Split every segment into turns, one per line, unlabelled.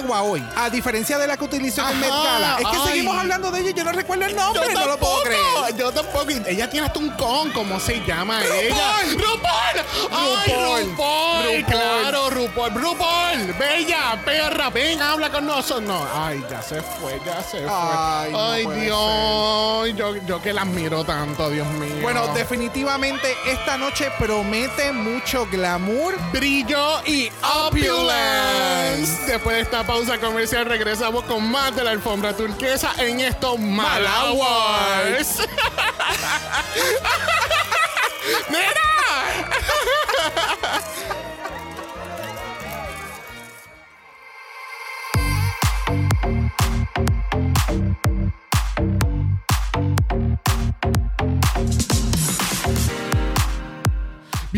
yegua hoy, a diferencia de la que utilizó en Met Gala. Es que
ay.
seguimos hablando de ella y yo no recuerdo el nombre, no lo puedo creer.
Yo tampoco. Ella tiene hasta un con, ¿cómo se llama ella? ¡RuPaul! ¡Ay,
RuPaul.
Claro, RuPaul. ¡RuPaul! Bella, perra, ven, habla con nosotros. No, ay, ya se fue, ya se fue.
Ay, no
Ay,
puede
Dios. Yo, yo que la admiro tanto, Dios mío.
Bueno, definitivamente esta noche promete mucho glamour.
brillo y opulence. Después de esta pausa comercial regresamos con más de la alfombra turquesa en estos Malawars. ¡Mira!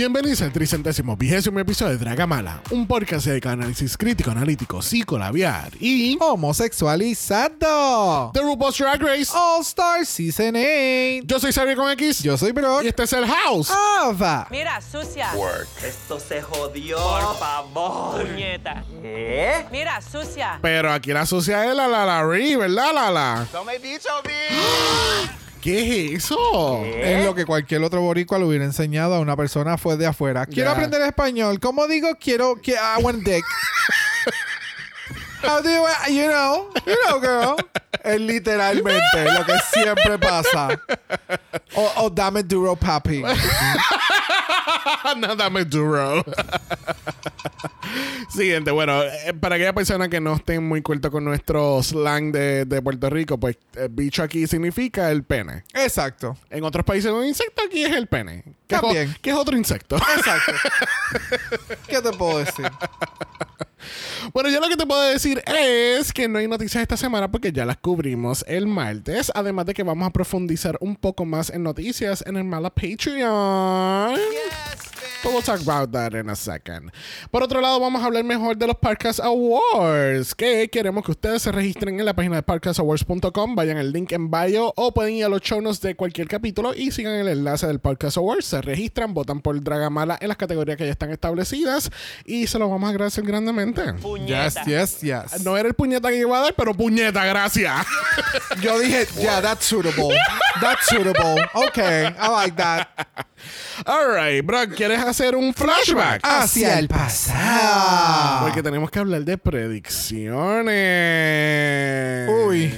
Bienvenidos al tricentésimo vigésimo episodio de Dragamala, un podcast de análisis crítico, analítico, psicolabiar y
Homosexualizado.
The RuPaul's Drag Race.
All Star Season 8.
Yo soy Xavier con X
Yo soy Brock.
y este es el House.
Ava.
Mira, sucia.
Esto se jodió.
Por favor. Puñeta.
¿Qué?
Mira, sucia.
Pero aquí la sucia es la la la Ri, ¿verdad, Lala?
No me he dicho bien.
¿Qué es eso?
Es lo que cualquier otro boricua le hubiera enseñado a una persona fue de afuera. Quiero aprender español. ¿Cómo digo quiero que I want dick? How do you, you know, you know, girl. Es literalmente lo que siempre pasa. O, o dame duro, papi.
no, dame duro. Siguiente, bueno, eh, para aquella persona que no estén muy culto con nuestro slang de, de Puerto Rico, pues el bicho aquí significa el pene.
Exacto.
En otros países un insecto aquí es el pene. Que es o-
También.
que es otro insecto.
Exacto. ¿Qué te puedo decir?
Bueno, yo lo que te puedo decir es que no hay noticias esta semana porque ya las cubrimos el martes. Además de que vamos a profundizar un poco más en noticias en el Mala Patreon. But we'll talk about that in a second. Por otro lado, vamos a hablar mejor de los Podcast Awards. Que queremos que ustedes se registren en la página de podcastawards.com. Vayan al link en bio o pueden ir a los show notes de cualquier capítulo y sigan el enlace del Podcast Awards. Se registran, votan por Dragamala en las categorías que ya están establecidas y se los vamos a agradecer grandemente.
Yes,
Puñeta.
yes, yes.
No era el puñeta que iba a dar, pero puñeta, gracias.
Yo dije, yeah, that's suitable. That's suitable. Okay, I like that.
Alright, bro, ¿quieres hacer un flashback?
Hacia el pasado.
Porque tenemos que hablar de predicciones.
Uy.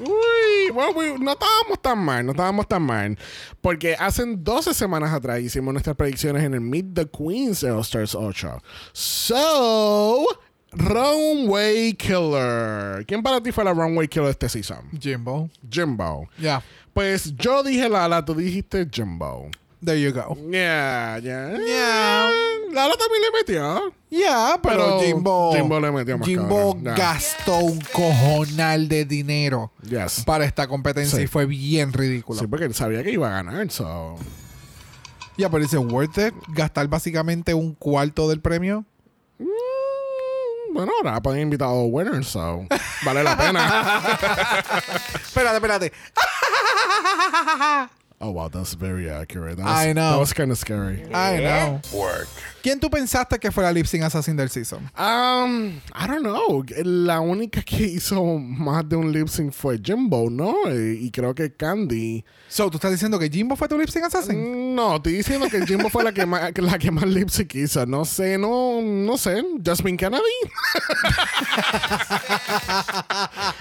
Uy, bueno, uy, no estábamos tan mal, no estábamos tan mal. Porque hace 12 semanas atrás hicimos nuestras predicciones en el Meet the Queens de All Stars 8. So, Runway Killer. ¿Quién para ti fue la Runway Killer de este season?
Jimbo.
Jimbo.
Yeah,
Pues yo dije Lala, tú dijiste Jimbo.
There you go.
Yeah, yeah.
Yeah.
Lala también le metió.
Yeah, pero,
Pero
Jimbo.
Jimbo le metió más
Jimbo
cabrón. Yeah.
gastó un cojonal de dinero
Yes.
para esta competencia
Sí.
y fue bien ridículo.
Sí, porque él sabía que iba a ganar, so.
Ya, pero dice, ¿worth it? Gastar básicamente un cuarto del premio.
Mm, Bueno, ahora pueden invitar a los winners, so. Vale la pena.
espérate, espérate.
Oh, wow, that's very accurate. That
I know.
That was kind of scary.
I know. ¿Quién tú pensaste que fue la lip sync assassin del season?
Um, I don't know. La única que hizo más de un lip sync fue Jimbo, ¿no? Y, y creo que Candy.
So, ¿tú estás diciendo que Jimbo fue tu lip sync assassin?
No, estoy diciendo que Jimbo fue la que más, la que más lip sync hizo. No sé, no, no sé. Jasmine Kennedy.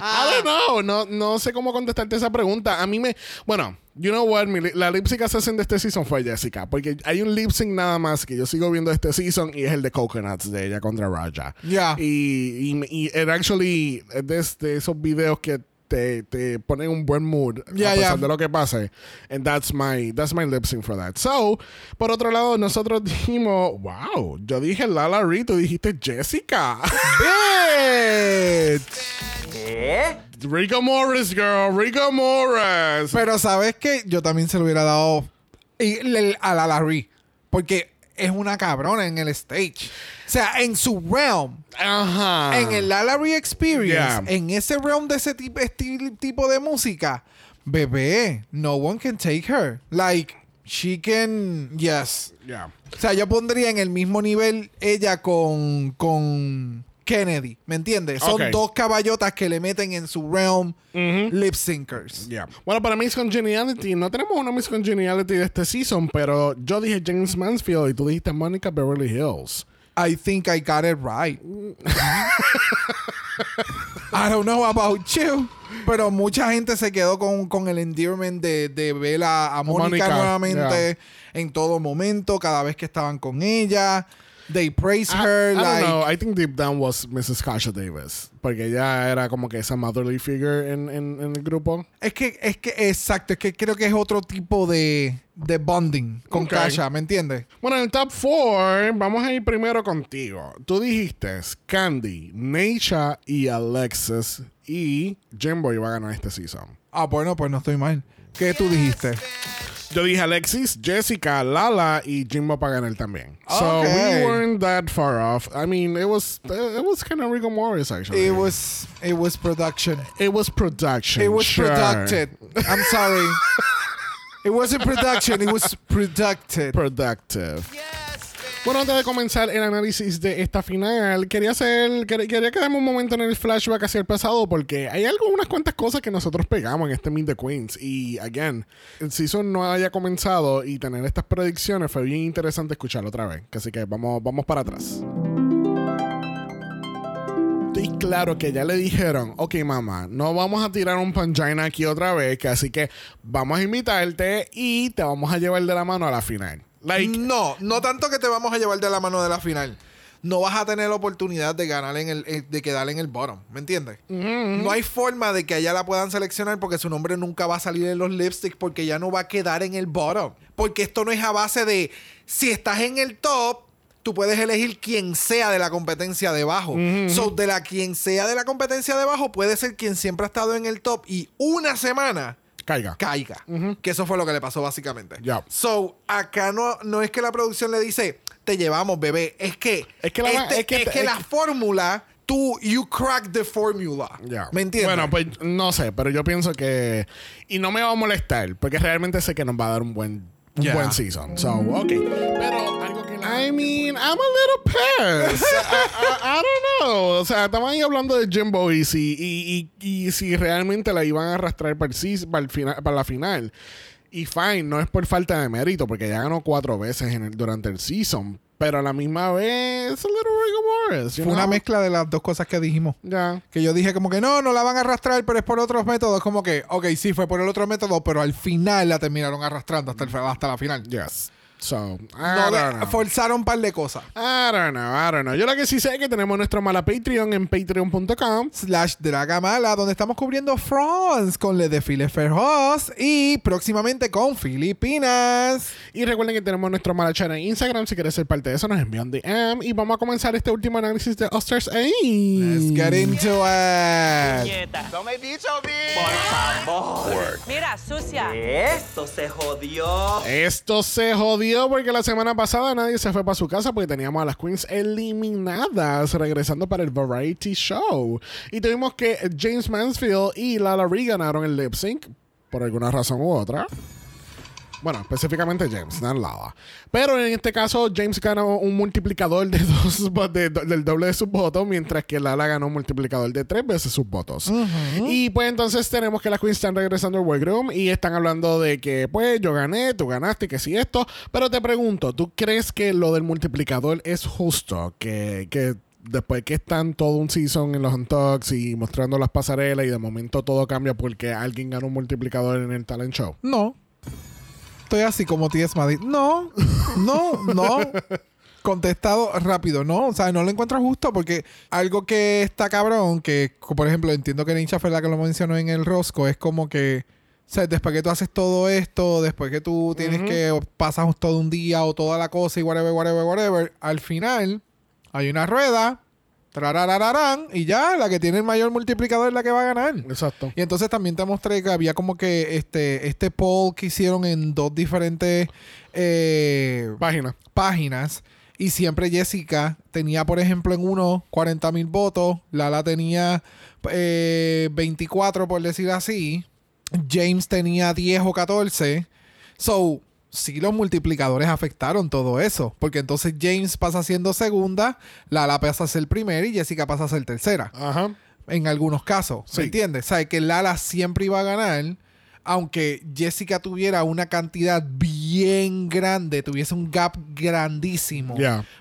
I don't know. No, no sé cómo contestarte esa pregunta. A mí me, bueno, you know what, Mi la lip sync assassin de este season fue Jessica, porque hay un lip sync nada más que yo sigo viendo este season y es el de Coconuts de ella contra Raja.
Yeah.
Y, y, y it actually es de, de esos videos que te, te ponen un buen mood
Yeah,
a pesar
yeah.
de lo que pase. And that's my, that's my lip sync for that. So, por otro lado, nosotros dijimos, wow, yo dije Lala Ree, tú dijiste Jessica.
Bitch.
¿Qué?
Rico Morris, girl, Rico Morris.
Pero ¿sabes qué? Yo también se lo hubiera dado y le- a la Larry. Porque es una cabrona en el stage. O sea, en su realm.
Ajá.
En el Lalaurie Experience,
Yeah.
en ese realm de ese tipo, estil- tipo de música, bebé, no one can take her. Like, she can, yes.
Yeah.
O sea, yo pondría en el mismo nivel ella con, con Kennedy, ¿me entiendes? Son dos caballotas que le meten en su realm lip syncers.
Yeah. Bueno, para Miss Congeniality, no tenemos una Miss Congeniality de este season, pero yo dije James Mansfield y tú dijiste Monica Beverly Hills.
I think I got it right. I don't know about you. Pero mucha gente se quedó con, con el endearment de, de ver a, a Mónica
Mónica,
nuevamente en todo momento, cada vez que estaban con ella. They praise her
I,
like.
don't know. I think deep down was Mrs. Kasha Davis. Porque ella era como que esa motherly figure en, en, en el grupo.
Es que, es que, exacto, es que creo que es otro tipo de, de bonding con. Kasha, ¿me entiendes?
Bueno, en el top 4, vamos a ir primero contigo. Tú dijiste Candy, Neisha y Alexis. Y Jimbo iba a ganar este season.
Ah, bueno, pues no estoy mal. ¿Qué tú dijiste?
Yo dije Alexis, Jessica, Lala y Jimbo para ganar también. So
Okay.
we weren't that far off. I mean, it was it was kind of Rico Morris actually.
It was, it was production.
it was production.
It was
sure.
produced. I'm sorry. it wasn't production, it was producted.
Productive. Bueno, antes de comenzar el análisis de esta final, quería hacer, quer- quería quedarme un momento en el flashback hacia el pasado porque hay algo, unas cuantas cosas que nosotros pegamos en este Meet the Queens y, again, el season no haya comenzado y tener estas predicciones fue bien interesante escucharlo otra vez. Así que vamos, vamos para atrás. Estoy claro que ya le dijeron, ok mamá, no vamos a tirar un pangina aquí otra vez, así que vamos a invitarte y te vamos a llevar de la mano a la final. Like,
No, no tanto que te vamos a llevar de la mano de la final. No vas a tener la oportunidad de ganar en el, de quedar en el bottom, ¿me entiendes? No hay forma de que allá la puedan seleccionar porque su nombre nunca va a salir en los lipsticks porque ya no va a quedar en el bottom. Porque esto no es a base de si estás en el top, tú puedes elegir quien sea de la competencia debajo. So, de la quien sea de la competencia debajo puede ser quien siempre ha estado en el top y una semana
caiga.
caiga. Que eso fue lo que le pasó básicamente.
Ya.
So, acá no, no es que la producción le dice, te llevamos, bebé. Es que,
Es que la-
este-
es que-
es que la fórmula, tú, you crack the formula.
Ya.
¿Me entiendes?
Bueno, pues no sé, pero yo pienso que. Y no me va a molestar, porque realmente sé que nos va a dar un buen, un
Ya.
buen season. So, ok. Pero. I mean, I'm a little pissed. I, I- I don't know. O sea, estamos ahí hablando de Jimbo y si, y, y- y si realmente la iban a arrastrar para, el para, el final, para la final. Y fine, no es por falta de mérito, porque ya ganó cuatro veces en el- durante el season. Pero a la misma vez, it's a little
Fue una
know?
mezcla de las dos cosas que dijimos.
Ya.
Que yo dije como que no, no la van a arrastrar, pero es por otros métodos. Como que, ok, sí, fue por el otro método, pero al final la terminaron arrastrando hasta, el, hasta la final.
Yes. So, I
No,
don't
de-
know.
forzaron un par de cosas.
I don't know, I don't know. Yo lo que sí sé es que tenemos nuestro mala Patreon en patreon.com.
slash Dragamala, donde estamos cubriendo France con Le Desfile Ferhoz y próximamente con Filipinas.
Y recuerden que tenemos nuestro mala chat en Instagram. Si quieres ser parte de eso, nos envían DM. Y vamos a comenzar este último análisis de Osters Ace.
Let's get into it.
No me he dicho bien.
Por favor. Mira, sucia.
Esto se jodió.
Esto se jodió porque la semana pasada nadie se fue para su casa porque teníamos a las queens eliminadas regresando para el Variety Show. Y tuvimos que James Mansfield y Lala Ree ganaron el lip sync por alguna razón u otra. Bueno, específicamente James, no Lala. Pero en este caso, James ganó un multiplicador de dos de- del doble de sus votos, mientras que Lala ganó un multiplicador de tres veces sus votos. Y pues entonces tenemos que las Queens están regresando al workroom y están hablando de que, pues, yo gané, tú ganaste, que sí esto. Pero te pregunto, ¿tú crees que lo del multiplicador es justo? Que, que después que están todo un season en los Untucks y mostrando las pasarelas y de momento todo cambia porque alguien ganó un multiplicador en el talent show.
No. Estoy así como T.S. Madrid. No, no, no. Contestado rápido, no. O sea, no lo encuentro justo porque algo que está cabrón, que por ejemplo entiendo que Ninja fue la que lo mencionó en el Rosco, es como que, o sea, después que tú haces todo esto, después que tú tienes que, o pasas todo un día o toda la cosa y whatever, whatever, whatever, al final hay una rueda, trararararán, y ya la que tiene el mayor multiplicador es la que va a ganar.
Exacto.
Y entonces también te mostré que había como que este, este poll que hicieron en dos diferentes eh,
Página.
páginas. Y siempre Jessica tenía, por ejemplo, en uno 40 mil votos. Lala tenía eh, 24, por decir así. James tenía 10 o 14. So, sí, los multiplicadores afectaron todo eso. Porque entonces James pasa siendo segunda, Lala pasa a ser primera y Jessica pasa a ser tercera
Ajá.
en algunos casos.
Sí.
¿Me entiendes? O sea, que Lala siempre iba a ganar, aunque Jessica tuviera una cantidad bien grande, tuviese un gap grandísimo,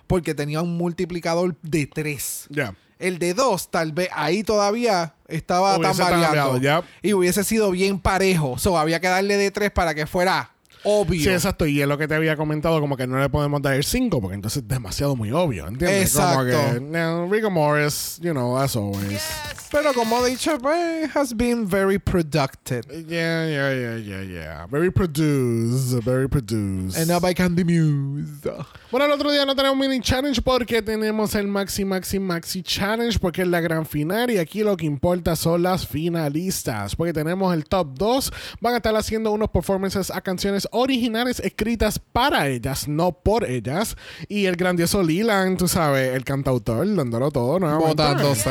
porque tenía un multiplicador de 3.
Ya.
El de 2, tal vez ahí todavía estaba
Hubiese
tan variando.
cambiado, ya.
Y hubiese sido bien parejo. So, había que darle de 3 para que fuera obvio.
Sí, exacto. Y es lo que te había comentado, como que no le podemos dar el 5, porque entonces es demasiado muy obvio, ¿entiendes? Como
Exacto.
que, no, and Morris, you know, as always.
Pero como he dicho, pues, has been very productive.
Yeah, yeah, yeah, yeah, yeah. Very produced, very produced.
And now by Candy Muse.
Bueno, el otro día no tenemos mini challenge porque tenemos el Maxi Maxi Maxi Challenge porque es la gran final y aquí lo que importa son las finalistas porque tenemos el top 2 van a estar haciendo unos performances a canciones originales escritas para ellas, no por ellas y el grandioso Leland, tú sabes, el cantautor dándolo todo nuevamente.
Botándose.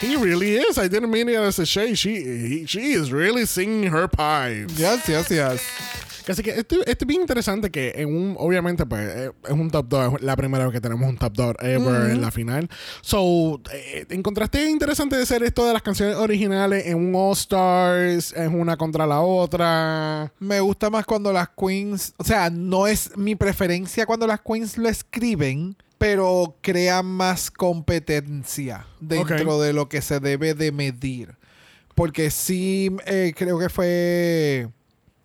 He really is. I didn't mean it as a shade. She, he- she is really singing her pipes.
Yes, yes, yes.
Así que esto, esto es bien interesante que en un, obviamente, pues, eh, es un top 2, es la primera vez que tenemos un top 2 ever en la final. So, eh, ¿encontraste interesante de hacer esto de las canciones originales en un All Stars, es una contra la otra?
Me gusta más cuando las queens, o sea, no es mi preferencia cuando las queens lo escriben, pero crean más competencia dentro de lo que se debe de medir. Porque sí, eh, creo que fue...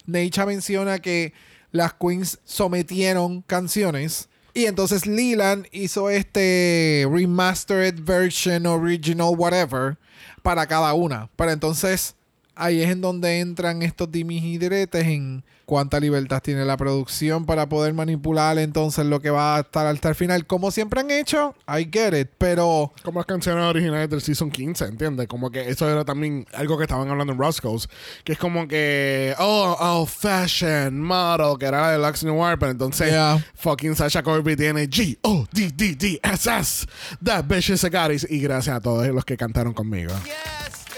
Necha menciona que las queens sometieron canciones y entonces Leland hizo este remastered version, original, whatever, para cada una. Pero entonces ahí es en donde entran estos dimis y diretes en cuánta libertad tiene la producción para poder manipular entonces lo que va a estar hasta el final. Como siempre han hecho, I get it, pero...
Como las canciones originales del Season 15, ¿entiendes? Como que eso era también algo que estaban hablando en Roscoe's, que es como que, oh, oh, fashion, model, que era la de Lux Noir, pero entonces
Yeah.
fucking Sasha Corby tiene G-O-D-D-D-S-S, That Bitch is a Goddess, y gracias a todos los que cantaron conmigo.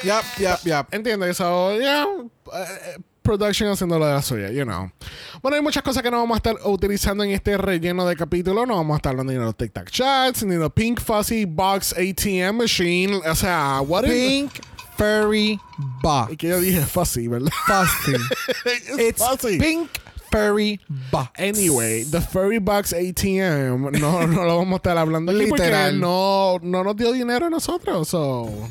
Yep, yep, yep.
¿Entiendes? So, yeah, eh, production haciendo lo de la suya, you know. Bueno, hay muchas cosas que no vamos a estar utilizando en este relleno de capítulo. No vamos a estar hablando ni de los Tic Tac Chats, ni de los Pink Fuzzy Box ATM Machine. O sea, what is...
Pink Furry Box.
Y que yo dije fuzzy, ¿verdad?
Fuzzy.
It's,
It's
fuzzy.
Pink Furry Box.
Anyway, the Furry Box ATM, no, no lo vamos a estar hablando aquí porque
Literal.
no, no nos dio dinero a nosotros. So.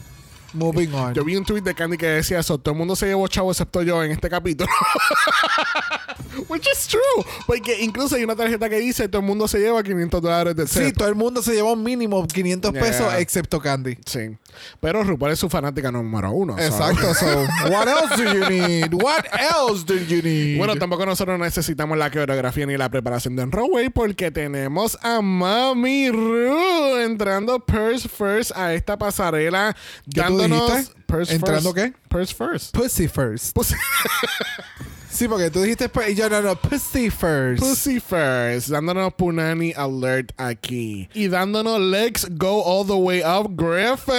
Moving on.
Yo vi un tweet de Candy que decía eso, todo el mundo se llevó chavo excepto yo en este capítulo. Which is true. Porque incluso hay una tarjeta que dice todo el mundo se lleva 500 dólares del
Sí,
set.
todo el mundo se llevó mínimo 500
Yeah.
pesos excepto Candy.
Sí. Pero RuPaul es su fanática número uno. so-
Exacto. So, what else do you need? What else do you need?
Bueno, tampoco nosotros necesitamos la coreografía ni la preparación de Enroway porque tenemos a Mami Ru entrando purse first a esta pasarela
¿Qué tú
dándonos
dijiste?
purse
¿Entrando
first.
qué?
Purse first.
Pussy first.
Pussy,
Sí, porque tú dijiste pues, y yo no, no, pussy first.
pussy first, dándonos Punani alert aquí y dándonos Legs Go All the Way Up Griffin.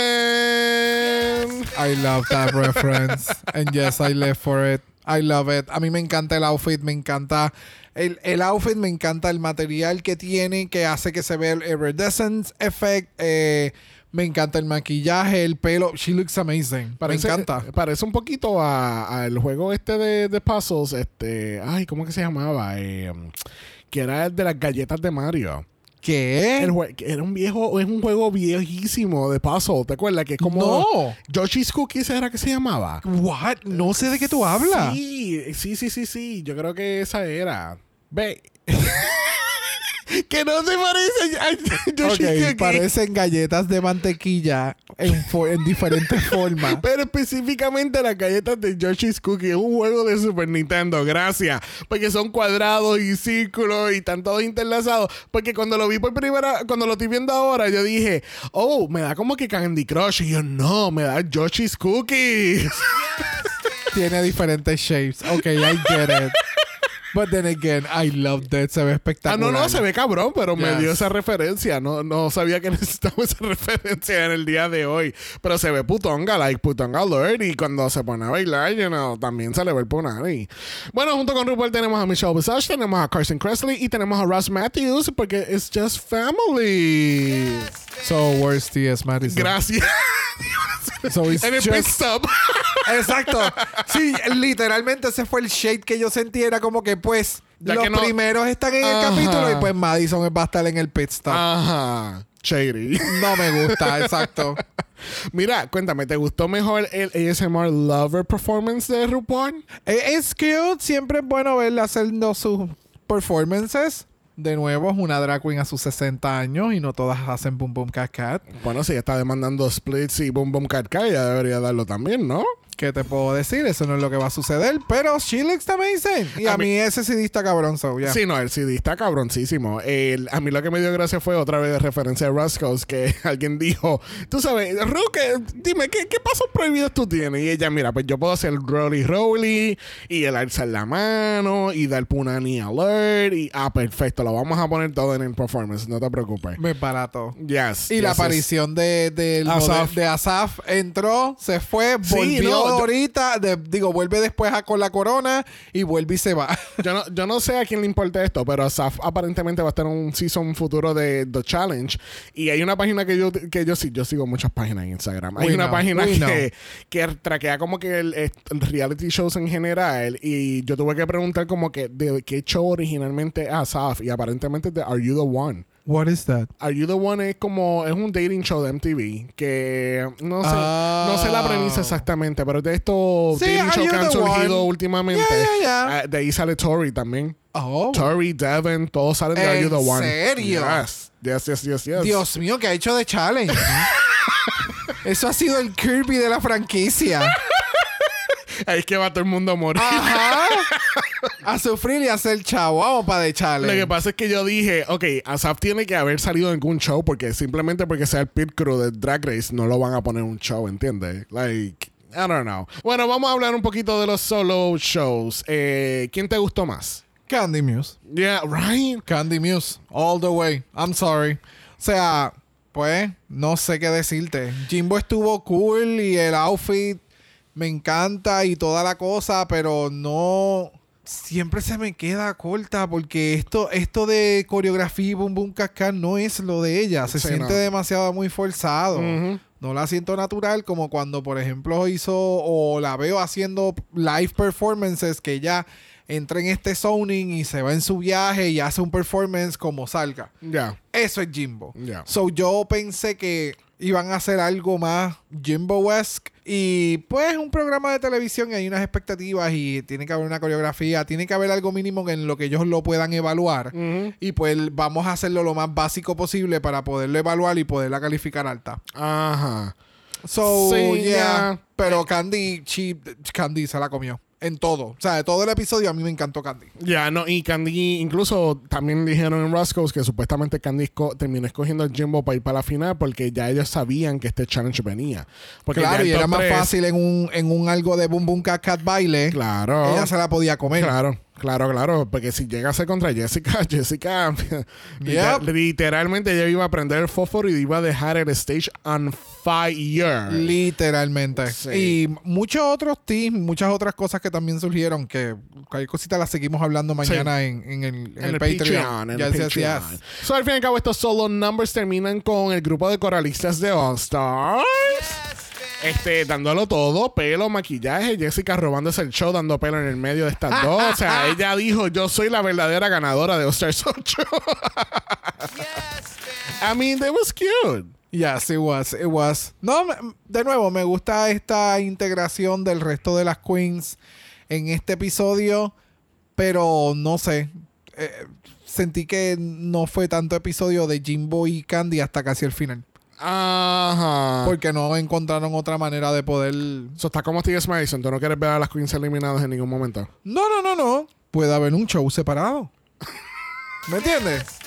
I love that reference. And yes, I live for it. I love it. A mí me encanta el outfit, me encanta el, el outfit, me encanta el material que tiene, que hace que se vea el iridescence effect. eh, me encanta el maquillaje, el pelo. She looks amazing. me encanta.
Parece un poquito a- al juego este de, de puzzles. Este. Ay, ¿cómo que se llamaba? Eh, que era el de las galletas de Mario.
¿Qué?
El jue- que era un viejo, es un juego viejísimo de puzzle, ¿te acuerdas? Que es como
No.
Yoshi's Cookies era que se llamaba.
What? No sé de qué tú hablas.
Sí, sí, sí, sí, sí. Yo creo que esa era. Ve. que no se parece a Yoshi's
Ok,
Cookies.
parecen galletas de mantequilla en, fo- en diferentes formas.
Pero específicamente las galletas de Yoshi's Cookie es un juego de Super Nintendo, gracias. Porque son cuadrados y círculos y están todos interlazados. Porque cuando lo vi por primera, cuando lo estoy viendo ahora, yo dije, oh, me da como que Candy Crush. Y yo, no, me da Yoshi's Cookies.
Tiene diferentes shapes. Ok, I get it. But then again, I love that. Se ve
ah,
espectacular.
no, no, se ve cabrón, pero me
Yes.
dio esa referencia. No, no sabía que necesitaba esa referencia en el día de hoy. Pero se ve putonga, like putonga alert. Y cuando se pone a bailar, you know, también se le ve el punani. Bueno, junto con RuPaul tenemos a Michelle Visage, tenemos a Carson Kressley y tenemos a Ross Matthews porque it's just family.
So, where's T.S. Madison?
Gracias.
So, it's
en el pit
just-
stop.
Exacto. Sí, literalmente ese fue el shade que yo sentí. Era como que, pues,
Ya
los
que no-
primeros están en el capítulo y pues Madison va a estar en el pit stop.
Ajá. Shady.
No me gusta, exacto.
Mira, cuéntame, ¿te gustó mejor el ASMR Lover performance de RuPaul?
Eh, Es cute. Siempre es bueno verla haciendo sus performances. De nuevo, es una drag queen a sus 60 años y no todas hacen boom boom cat cat.
Bueno, si está demandando splits y boom boom cat cat, ya debería darlo también, ¿no?
¿Qué te puedo decir? Eso no es lo que va a suceder. Pero she looks amazing. Y a,
A
mí,
mí-
ese CD está cabrón, so, yeah.
Sí, no, el CD está cabroncísimo. El- a mí lo que me dio gracia fue otra vez de referencia a Roscoe's que alguien dijo, tú sabes, Ru, que- dime, ¿qué, ¿qué pasos prohibidos tú tienes? Y ella, mira, pues yo puedo hacer el rolly rolly y el alzar la mano y dar punani alert y, ah, perfecto, lo vamos a poner todo en el performance, no te preocupes.
Me barato.
Yes.
Y la
yes.
aparición de, del
Asaf.
de Asaf entró, se fue,
Sí,
volvió
no, yo-
ahorita, de- digo, vuelve después a, con la corona y vuelve y se va.
Yo no, yo no sé a quién le importa esto, pero Asaf aparentemente va a estar en un season futuro de The Challenge. Y hay una página que yo, que yo sí, yo sigo muchas páginas en Instagram. Hay
We
una
know,
página que, que traquea como que el, el reality shows en general. Y yo tuve que preguntar como que de qué show originalmente es Asaf. Y aparentemente de Are You the One.
What is that?
Are You the One es como, es un dating show de MTV que no sé,
Ah.
no sé la premisa exactamente, pero de estos
Sí,
dating shows que han surgido últimamente.
Yeah, yeah, yeah.
Ah, de ahí sale Tori también.
Oh.
Tori, Devin, todos salen de Are You the
¿En
One.
serio?
Yes. Yes, yes, yes, yes.
Dios mío, que ha hecho de challenge? Eso ha sido el Kirby de la franquicia.
Ahí es que va todo el mundo a morir.
Ajá. A sufrir y a hacer chavo. Vamos para de
Lo
challenge.
que pasa es que yo dije, ok, Asaf tiene que haber salido en algún show porque simplemente porque sea el pit crew de Drag Race no lo van a poner en un show, ¿entiendes? Like, I don't know. Bueno, vamos a hablar un poquito de los solo shows. Eh, ¿Quién te gustó más?
Candy Muse.
Yeah, right.
Candy Muse. All the way. I'm sorry. O sea, pues, no sé qué decirte. Jimbo estuvo cool y el outfit me encanta y toda la cosa, pero no. Siempre se me queda corta porque esto, esto de coreografía y boom boom cascar no es lo de ella. Se
Sí,
siente
no.
demasiado muy forzado. No la siento natural como cuando, por ejemplo, hizo o la veo haciendo live performances que ella entra en este zoning y se va en su viaje y hace un performance como salga.
Ya.
Eso es Jimbo.
Ya.
So yo pensé que iban a hacer algo más Jimbo-esque. Y pues un programa de televisión y hay unas expectativas y tiene que haber una coreografía, tiene que haber algo mínimo en lo que ellos lo puedan evaluar. Y pues vamos a hacerlo lo más básico posible para poderlo evaluar y poderla calificar alta.
Ajá.
So,
Sí,
yeah. Pero Candy, she- Candy se la comió. En todo. O sea, de todo el episodio a mí me encantó Candy.
Ya, no, y Candy, incluso también dijeron en Roscoe's que supuestamente Candy terminó escogiendo el Jimbo para ir para la final porque ya ellos sabían que este challenge venía. Porque
claro, y era más fácil en un, en un algo de Boom Boom Cat Cat baile.
Claro.
Ella se la podía comer.
Claro, Claro, claro, porque si llega a ser contra Jessica, Jessica
Yep.
literalmente ella iba a prender el fósforo y iba a dejar el stage on fire.
Literalmente.
Sí.
Y muchos otros tips, muchas otras cosas que también surgieron, que cualquier cosita las seguimos hablando mañana en, en el, en
en
el
el
Patreon.
Patreon, en
Yes,
el
yes,
Patreon.
yes.
So, al fin y al cabo, estos solo numbers terminan con el grupo de coralistas de All Stars. Este, dándolo todo, pelo, maquillaje, Jessica robándose el show, dando pelo en el medio de estas dos. O sea, ella dijo, yo soy la verdadera ganadora de All Stars 8. I mean, that was cute.
Yes, it was, it was. No, me- de nuevo, me gusta esta integración del resto de las queens en este episodio, pero no sé. eh, sentí que no fue tanto episodio de Jimbo y Candy hasta casi el final.
Ajá.
Porque no encontraron otra manera de poder.
Eso está como Steve Madison. Tú no quieres ver a las queens eliminadas en ningún momento.
No, no, no, no. Puede haber un show separado. ¿Me entiendes?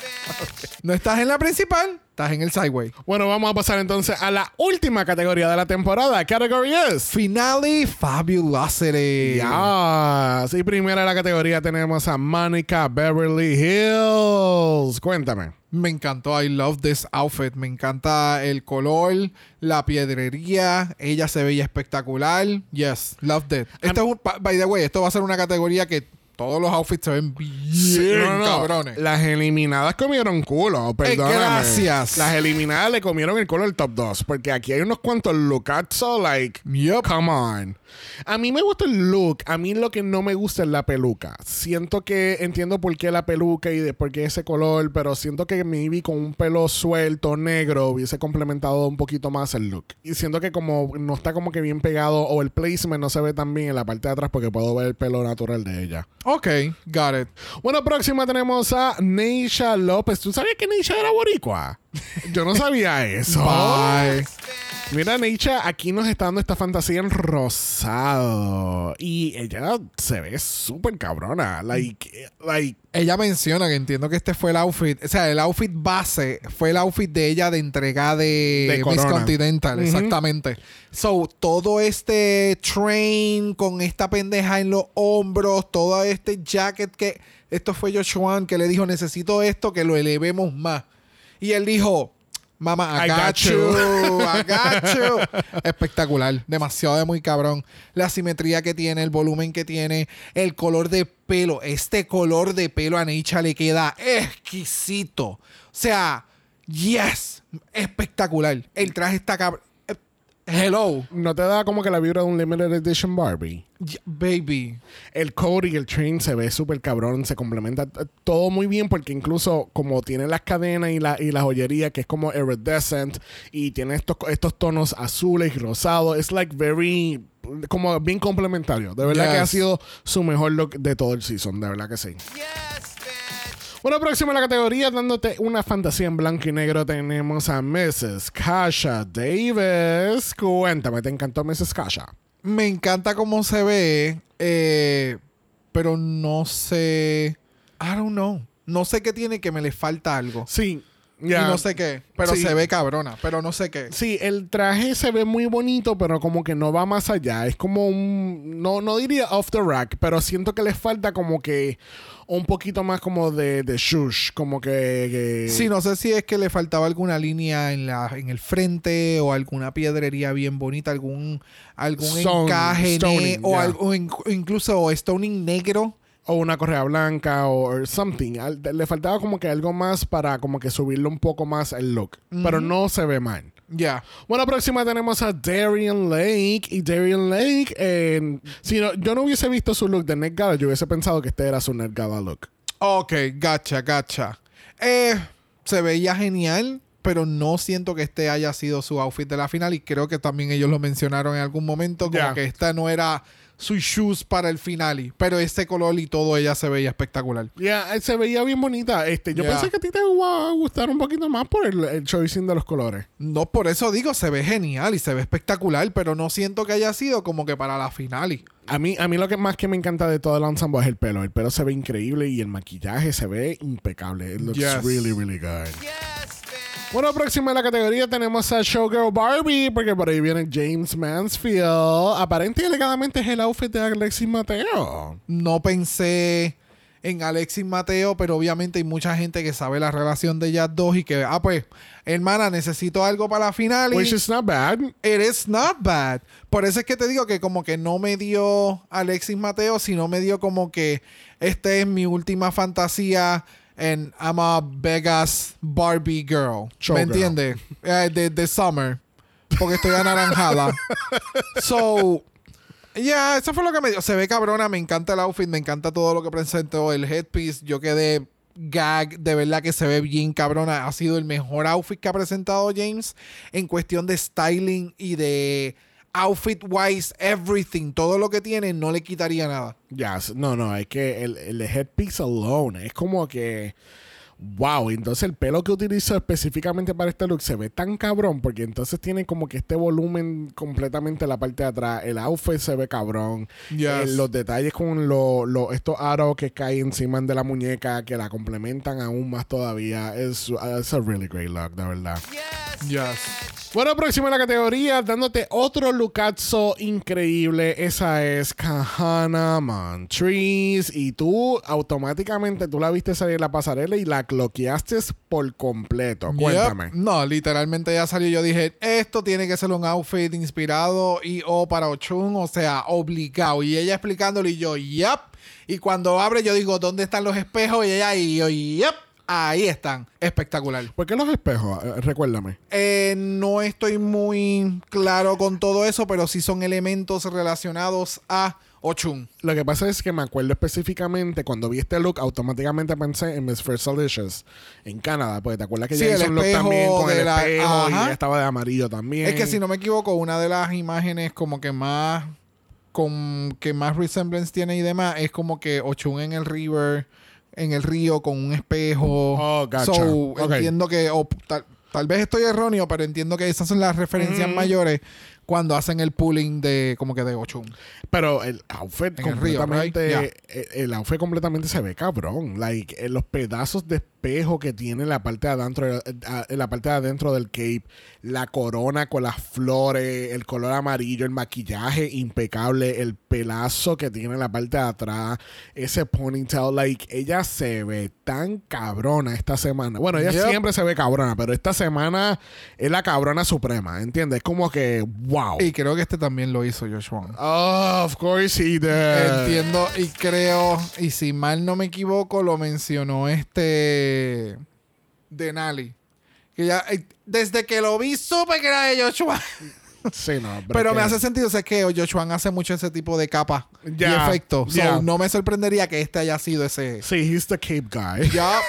No estás en la principal, estás en el sideway.
Bueno, vamos a pasar entonces a la última categoría de la temporada. Category es...
Finale Fabulosity.
Ya. Sí, primera en la categoría tenemos a Monica Beverly Hills. Cuéntame.
Me encantó. I love this outfit. Me encanta el color, la piedrería. Ella se veía espectacular. Yes, loved it. Esto by the way, esto va a ser una categoría que todos los outfits se ven bien
No, no, no.
cabrones.
Las eliminadas comieron culo, perdóname.
gracias.
Las eliminadas le comieron el culo al top 2. Porque aquí hay unos cuantos lookazos, like,
Yup.
come on. A mí me gusta el look. A mí lo que no me gusta es la peluca. Siento que entiendo por qué la peluca y de por qué ese color, pero siento que maybe con un pelo suelto, negro, hubiese complementado un poquito más el look. Y siento que como no está como que bien pegado o el placement no se ve tan bien en la parte de atrás porque puedo ver el pelo natural de ella.
Ok, got it.
Bueno, próxima tenemos a Neisha López. ¿Tú sabías que Neisha era boricua? Yo no sabía eso.
Bye.
Mira, Neisha, aquí nos está dando esta fantasía en rosado. Y ella se ve súper cabrona. Like, like,
Ella menciona que entiendo que este fue el outfit, o sea, el outfit base fue el outfit de ella de entrega de,
De
Miss
Corona.
Continental, exactamente. So, todo este train con esta pendeja en los hombros, todo este jacket que esto fue Joshua que le dijo, necesito esto que lo elevemos más. Y él dijo, Mamá, I,
I
got,
got
you.
you.
I got you. Espectacular. Demasiado de muy cabrón. La simetría que tiene, el volumen que tiene, el color de pelo. Este color de pelo a Neisha le queda exquisito. O sea, yes. Espectacular. El traje está cabrón. Hello.
¿no te da como que la vibra de un limited edition Barbie?
Baby.
El coat y el train se ve súper cabrón, se complementa todo muy bien porque incluso como tiene las cadenas y la, y la joyería que es como iridescent y tiene estos, estos tonos azules y rosados, es like very, como bien complementario. De verdad que ha
Yes.
sido su mejor look de todo el season, de verdad que sí. Bueno, próximo en la categoría, dándote una fantasía en blanco y negro, tenemos a Mrs. Kasha Davis. Cuéntame, ¿te encantó Mrs. Kasha?
Me encanta cómo se ve, eh, pero no sé. I don't know. No sé qué tiene que me le falta algo.
Sí.
Y no sé qué. Pero
Sí.
se ve cabrona. Pero no sé qué.
Sí, el traje se ve muy bonito, pero como que no va más allá. Es como un. No, no diría off the rack, pero siento que le falta como que un poquito más como de, de shush. Como que. que-
Sí, no sé si es que le faltaba alguna línea en la en el frente o alguna piedrería bien bonita, algún algún
Stone-
encaje
stoning,
o, algo- incluso stoning negro.
O una correa blanca o or something. Al- Le faltaba como que algo más para como que subirle un poco más el look. Pero no se ve mal.
Ya.
Bueno, próxima tenemos a Darian Lake. Y Darian Lake, eh, si no- yo no hubiese visto su look de Net Gala, yo hubiese pensado que este era su Net Gala look.
Ok, gacha, gacha. Eh, se veía genial, pero no siento que este haya sido su outfit de la final y creo que también ellos lo mencionaron en algún momento como que esta no era su shoes para el finale, pero este color y todo ella se veía espectacular.
Ya, eh, se veía bien bonita. Este, yo
Ya.
pensé que a ti te iba a gustar un poquito más por el, el choicing de los colores.
No por eso digo, se ve genial y se ve espectacular, pero no siento que haya sido como que para la finale.
A mí, a mí lo que más que me encanta de todo el ensemble es el pelo. El pelo se ve increíble y el maquillaje se ve impecable. It looks
Yes.
really, really good. Bueno, próxima en la categoría tenemos a Showgirl Barbie, porque por ahí viene James Mansfield. Aparente y alegadamente es el outfit de Alexis Mateo.
No pensé en Alexis Mateo, pero obviamente hay mucha gente que sabe la relación de ellas dos y que, ah, pues, hermana, necesito algo para la final.
Which is not bad.
It is not bad. Por eso es que te digo que como que no me dio Alexis Mateo, sino me dio como que esta es mi última fantasía en I'm a Vegas Barbie girl. ¿Me entiendes? Eh, de, de summer. Porque estoy anaranjada. so, ya, eso fue lo que me dio. Se ve cabrona, me encanta el outfit, me encanta todo lo que presentó, el headpiece. Yo quedé gag, de verdad que se ve bien cabrona. Ha sido el mejor outfit que ha presentado James en cuestión de styling y de outfit wise, everything. Todo lo que tiene no le quitaría nada.
Yes. No, no, es que el, el headpiece alone es como que. Wow, entonces el pelo que utilizó específicamente para este look se ve tan cabrón porque entonces tiene como que este volumen completamente en la parte de atrás. El outfit se ve cabrón.
Yes.
Eh, los detalles con lo- lo- estos aros que caen encima de la muñeca que la complementan aún más todavía. Es es a really great look, de verdad.
Yes.
Bueno, próximo en la categoría, dándote otro lookazo increíble. Esa es Kahana Montrese. Y tú automáticamente, tú la viste salir en la pasarela y la cloqueaste por completo. Cuéntame.
Yep. No, literalmente ya salió. Yo dije, esto tiene que ser un outfit inspirado y o para Ochun, o sea, obligado. Y ella explicándole y yo, yep. Y cuando abre, yo digo, ¿dónde están los espejos? Y ella, y yo, yep. Ahí están. Espectacular.
¿Por qué los espejos? Eh, recuérdame.
Eh, no estoy muy claro con todo eso, pero sí son elementos relacionados a Ochun.
Lo que pasa es que me acuerdo específicamente cuando vi este look, automáticamente pensé en Miss First Delicious en Canadá. Porque te acuerdas que
Sí,
ella
el
hizo un look también con el
de la-
espejo y ella estaba de amarillo también.
Es que si no me equivoco, una de las imágenes como que más con que más resemblance tiene y demás es como que Ochun en el river, en el río con un espejo.
Oh, gotcha.
So, entiendo que o tal, tal vez estoy erróneo, pero entiendo que esas son las referencias
Mm.
mayores cuando hacen el pooling de como que de Ochun.
Pero el outfit
En el río,
completamente,
right?
eh, el outfit completamente se ve cabrón. Like, eh, los pedazos de espejo que tiene en la parte de adentro, eh, en la parte de adentro del cape, la corona con las flores, el color amarillo, el maquillaje impecable, el pelazo que tiene en la parte de atrás, ese ponytail, like, ella se ve tan cabrona esta semana. Bueno, ella
Yep.
siempre se ve cabrona, pero esta semana es la cabrona suprema, ¿entiendes? Es como que, wow.
Y creo que este también lo hizo Joshua.
Oh, of course he did.
Entiendo y creo, y si mal no me equivoco, lo mencionó este Denali. Que ya, eh, desde que lo vi, supe que era de Joshua.
Sí, no.
Pero me hace sentido, sé que Joshua hace mucho ese tipo de capa
Ya,
y efecto. So, no me sorprendería que este haya sido ese.
Sí, he's the Cape guy.
Ya,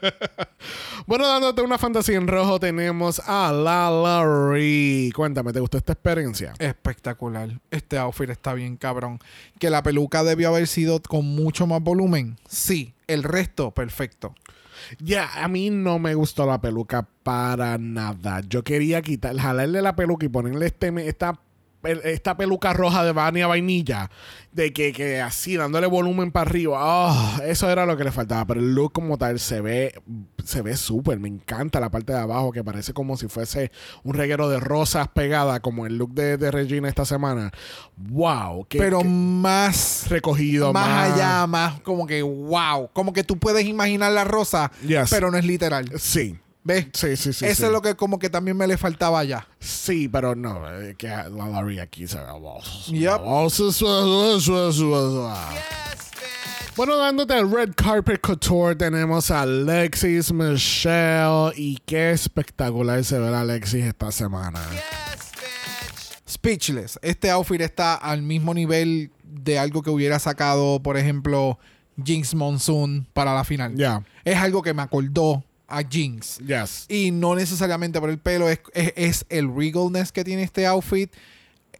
bueno, dándote una fantasía en rojo, tenemos a La Larry. Cuéntame, ¿te gustó esta experiencia?
espectacular. Este outfit está bien cabrón. Que la peluca debió haber sido con mucho más volumen. Sí, el resto, perfecto.
Ya, a mí no me gustó la peluca para nada. Yo quería quitar, jalarle la peluca y ponerle este, esta, esta peluca roja de Vania Vainilla. De que, que así, dándole volumen para arriba. Ah, eso era lo que le faltaba. Pero el look como tal se ve se ve súper. Me encanta la parte de abajo que parece como si fuese un reguero de rosas pegada, como el look de, de Regina esta semana. ¡Wow!
Pero más
recogido.
más, allá, más como que wow. Como que tú puedes imaginar la rosa,
Yes.
pero no es literal.
Sí.
¿Ves?
Sí, sí, sí.
Eso
sí.
es lo que como que también me le faltaba allá.
Sí, pero no, eh, que la Larry aquí se ve.
Yep.
Bueno, dándote el Red Carpet Couture, tenemos a Alexis Michelle. Y qué espectacular se ve la Alexis esta semana.
Speechless. Este outfit está al mismo nivel de algo que hubiera sacado, por ejemplo, Jinx Monsoon para la final.
Ya,
Es algo que me acordó a Jinx.
yes.
Y no necesariamente por el pelo, es, es- es el regalness que tiene este outfit.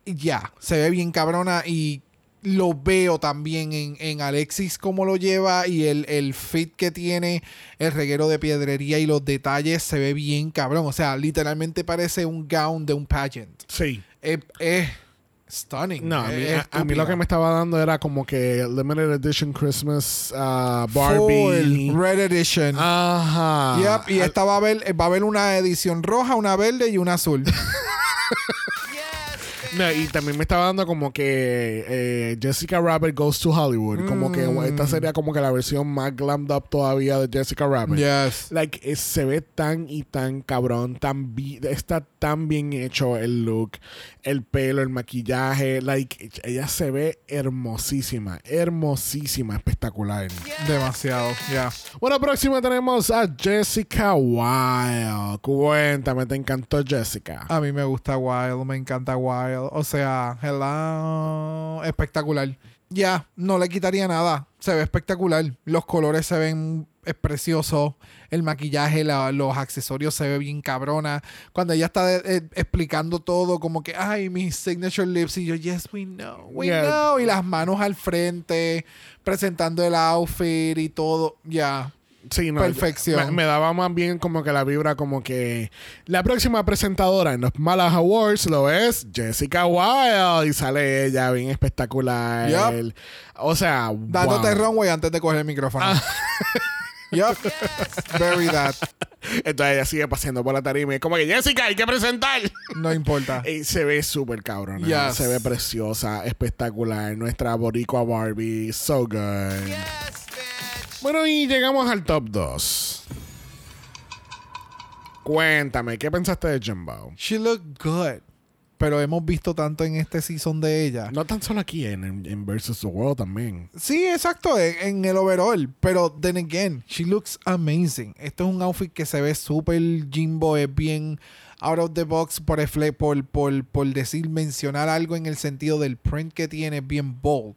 Ya, se ve bien cabrona y lo veo también en, en Alexis cómo lo lleva y el, el fit que tiene, el reguero de piedrería y los detalles se ve bien cabrón. O sea, literalmente parece un gown de un pageant.
Sí.
Es, es stunning.
No, a mí, a- a mí lo que me estaba dando era como que Limited Edition Christmas uh, Barbie.
Full Red Edition.
Ajá.
Yep, y esta va a haber, va a haber una edición roja, una verde y una azul.
No, y también me estaba dando como que eh, Jessica Rabbit Goes to Hollywood. Como que
Mm.
esta sería como que la versión más glammed up todavía de Jessica Rabbit.
yes.
Like, eh, se ve tan y tan cabrón, tan bi- está tan bien hecho el look, el pelo, el maquillaje. Like, ella se ve hermosísima, hermosísima, espectacular.
Demasiado, ya.
Bueno, próxima tenemos a Jessica Wilde. Cuéntame, ¿te encantó Jessica?
A mí me gusta Wild, me encanta Wild. O sea, hello, espectacular. Ya, no le quitaría nada. Se ve espectacular. Los colores se ven es precioso. El maquillaje, la- los accesorios se ve bien cabrona. Cuando ella está eh, explicando todo, como que, ay, mis signature lips. Y yo, yes, we know, we
Yeah.
know. Y las manos al frente, presentando el outfit y todo. Ya.
Sí, no,
Perfección.
Me, me daba más bien como que la vibra como que la próxima presentadora en los Malas Awards lo es Jessica Wilde y sale ella bien espectacular.
Yup.
O sea,
Dándote
wow.
runway antes de coger el micrófono.
Ah.
yup. Very that.
Entonces ella sigue paseando por la tarima y es como que Jessica, hay que presentar.
No importa.
Y se ve súper cabrona.
Yes.
Se ve preciosa, espectacular. Nuestra boricua Barbie, so good. Bueno, y llegamos al top 2. Cuéntame, ¿qué pensaste de Jimbo?
She looked good. Pero hemos visto tanto en este season de ella.
No tan solo aquí, en, en, en Versus the World también.
Sí, exacto, en, en el overall. Pero then again, she looks amazing. Esto es un outfit que se ve súper Jimbo, es bien out of the box por, por, por, por decir, mencionar algo en el sentido del print que tiene, bien bold.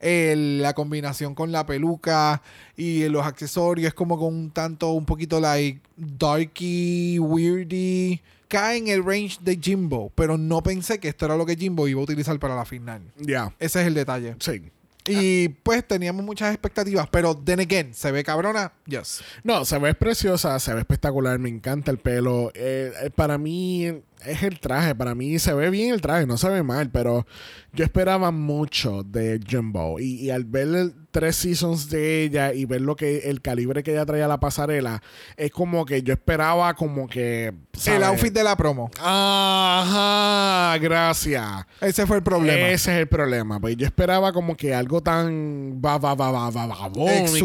La combinación con la peluca y los accesorios es como con un tanto, un poquito like darky, weirdy. Cae en el range de Jimbo, pero no pensé que esto era lo que Jimbo iba a utilizar para la final.
Ya,
Ese es el detalle.
sí.
Y pues teníamos muchas expectativas, pero then again, ¿se ve cabrona? Yes.
No, se ve preciosa, se ve espectacular, me encanta el pelo. Eh, eh, para mí es el traje, para mí se ve bien el traje, no se ve mal, pero yo esperaba mucho de Jumbo. Y, y al ver el- tres seasons de ella y ver lo que el calibre que ella traía a la pasarela, es como que yo esperaba como que...
El outfit de la promo.
Ajá, gracias.
Ese fue el problema.
Ese es el problema. Pues yo esperaba como que algo tan va, va, va, va, va, va,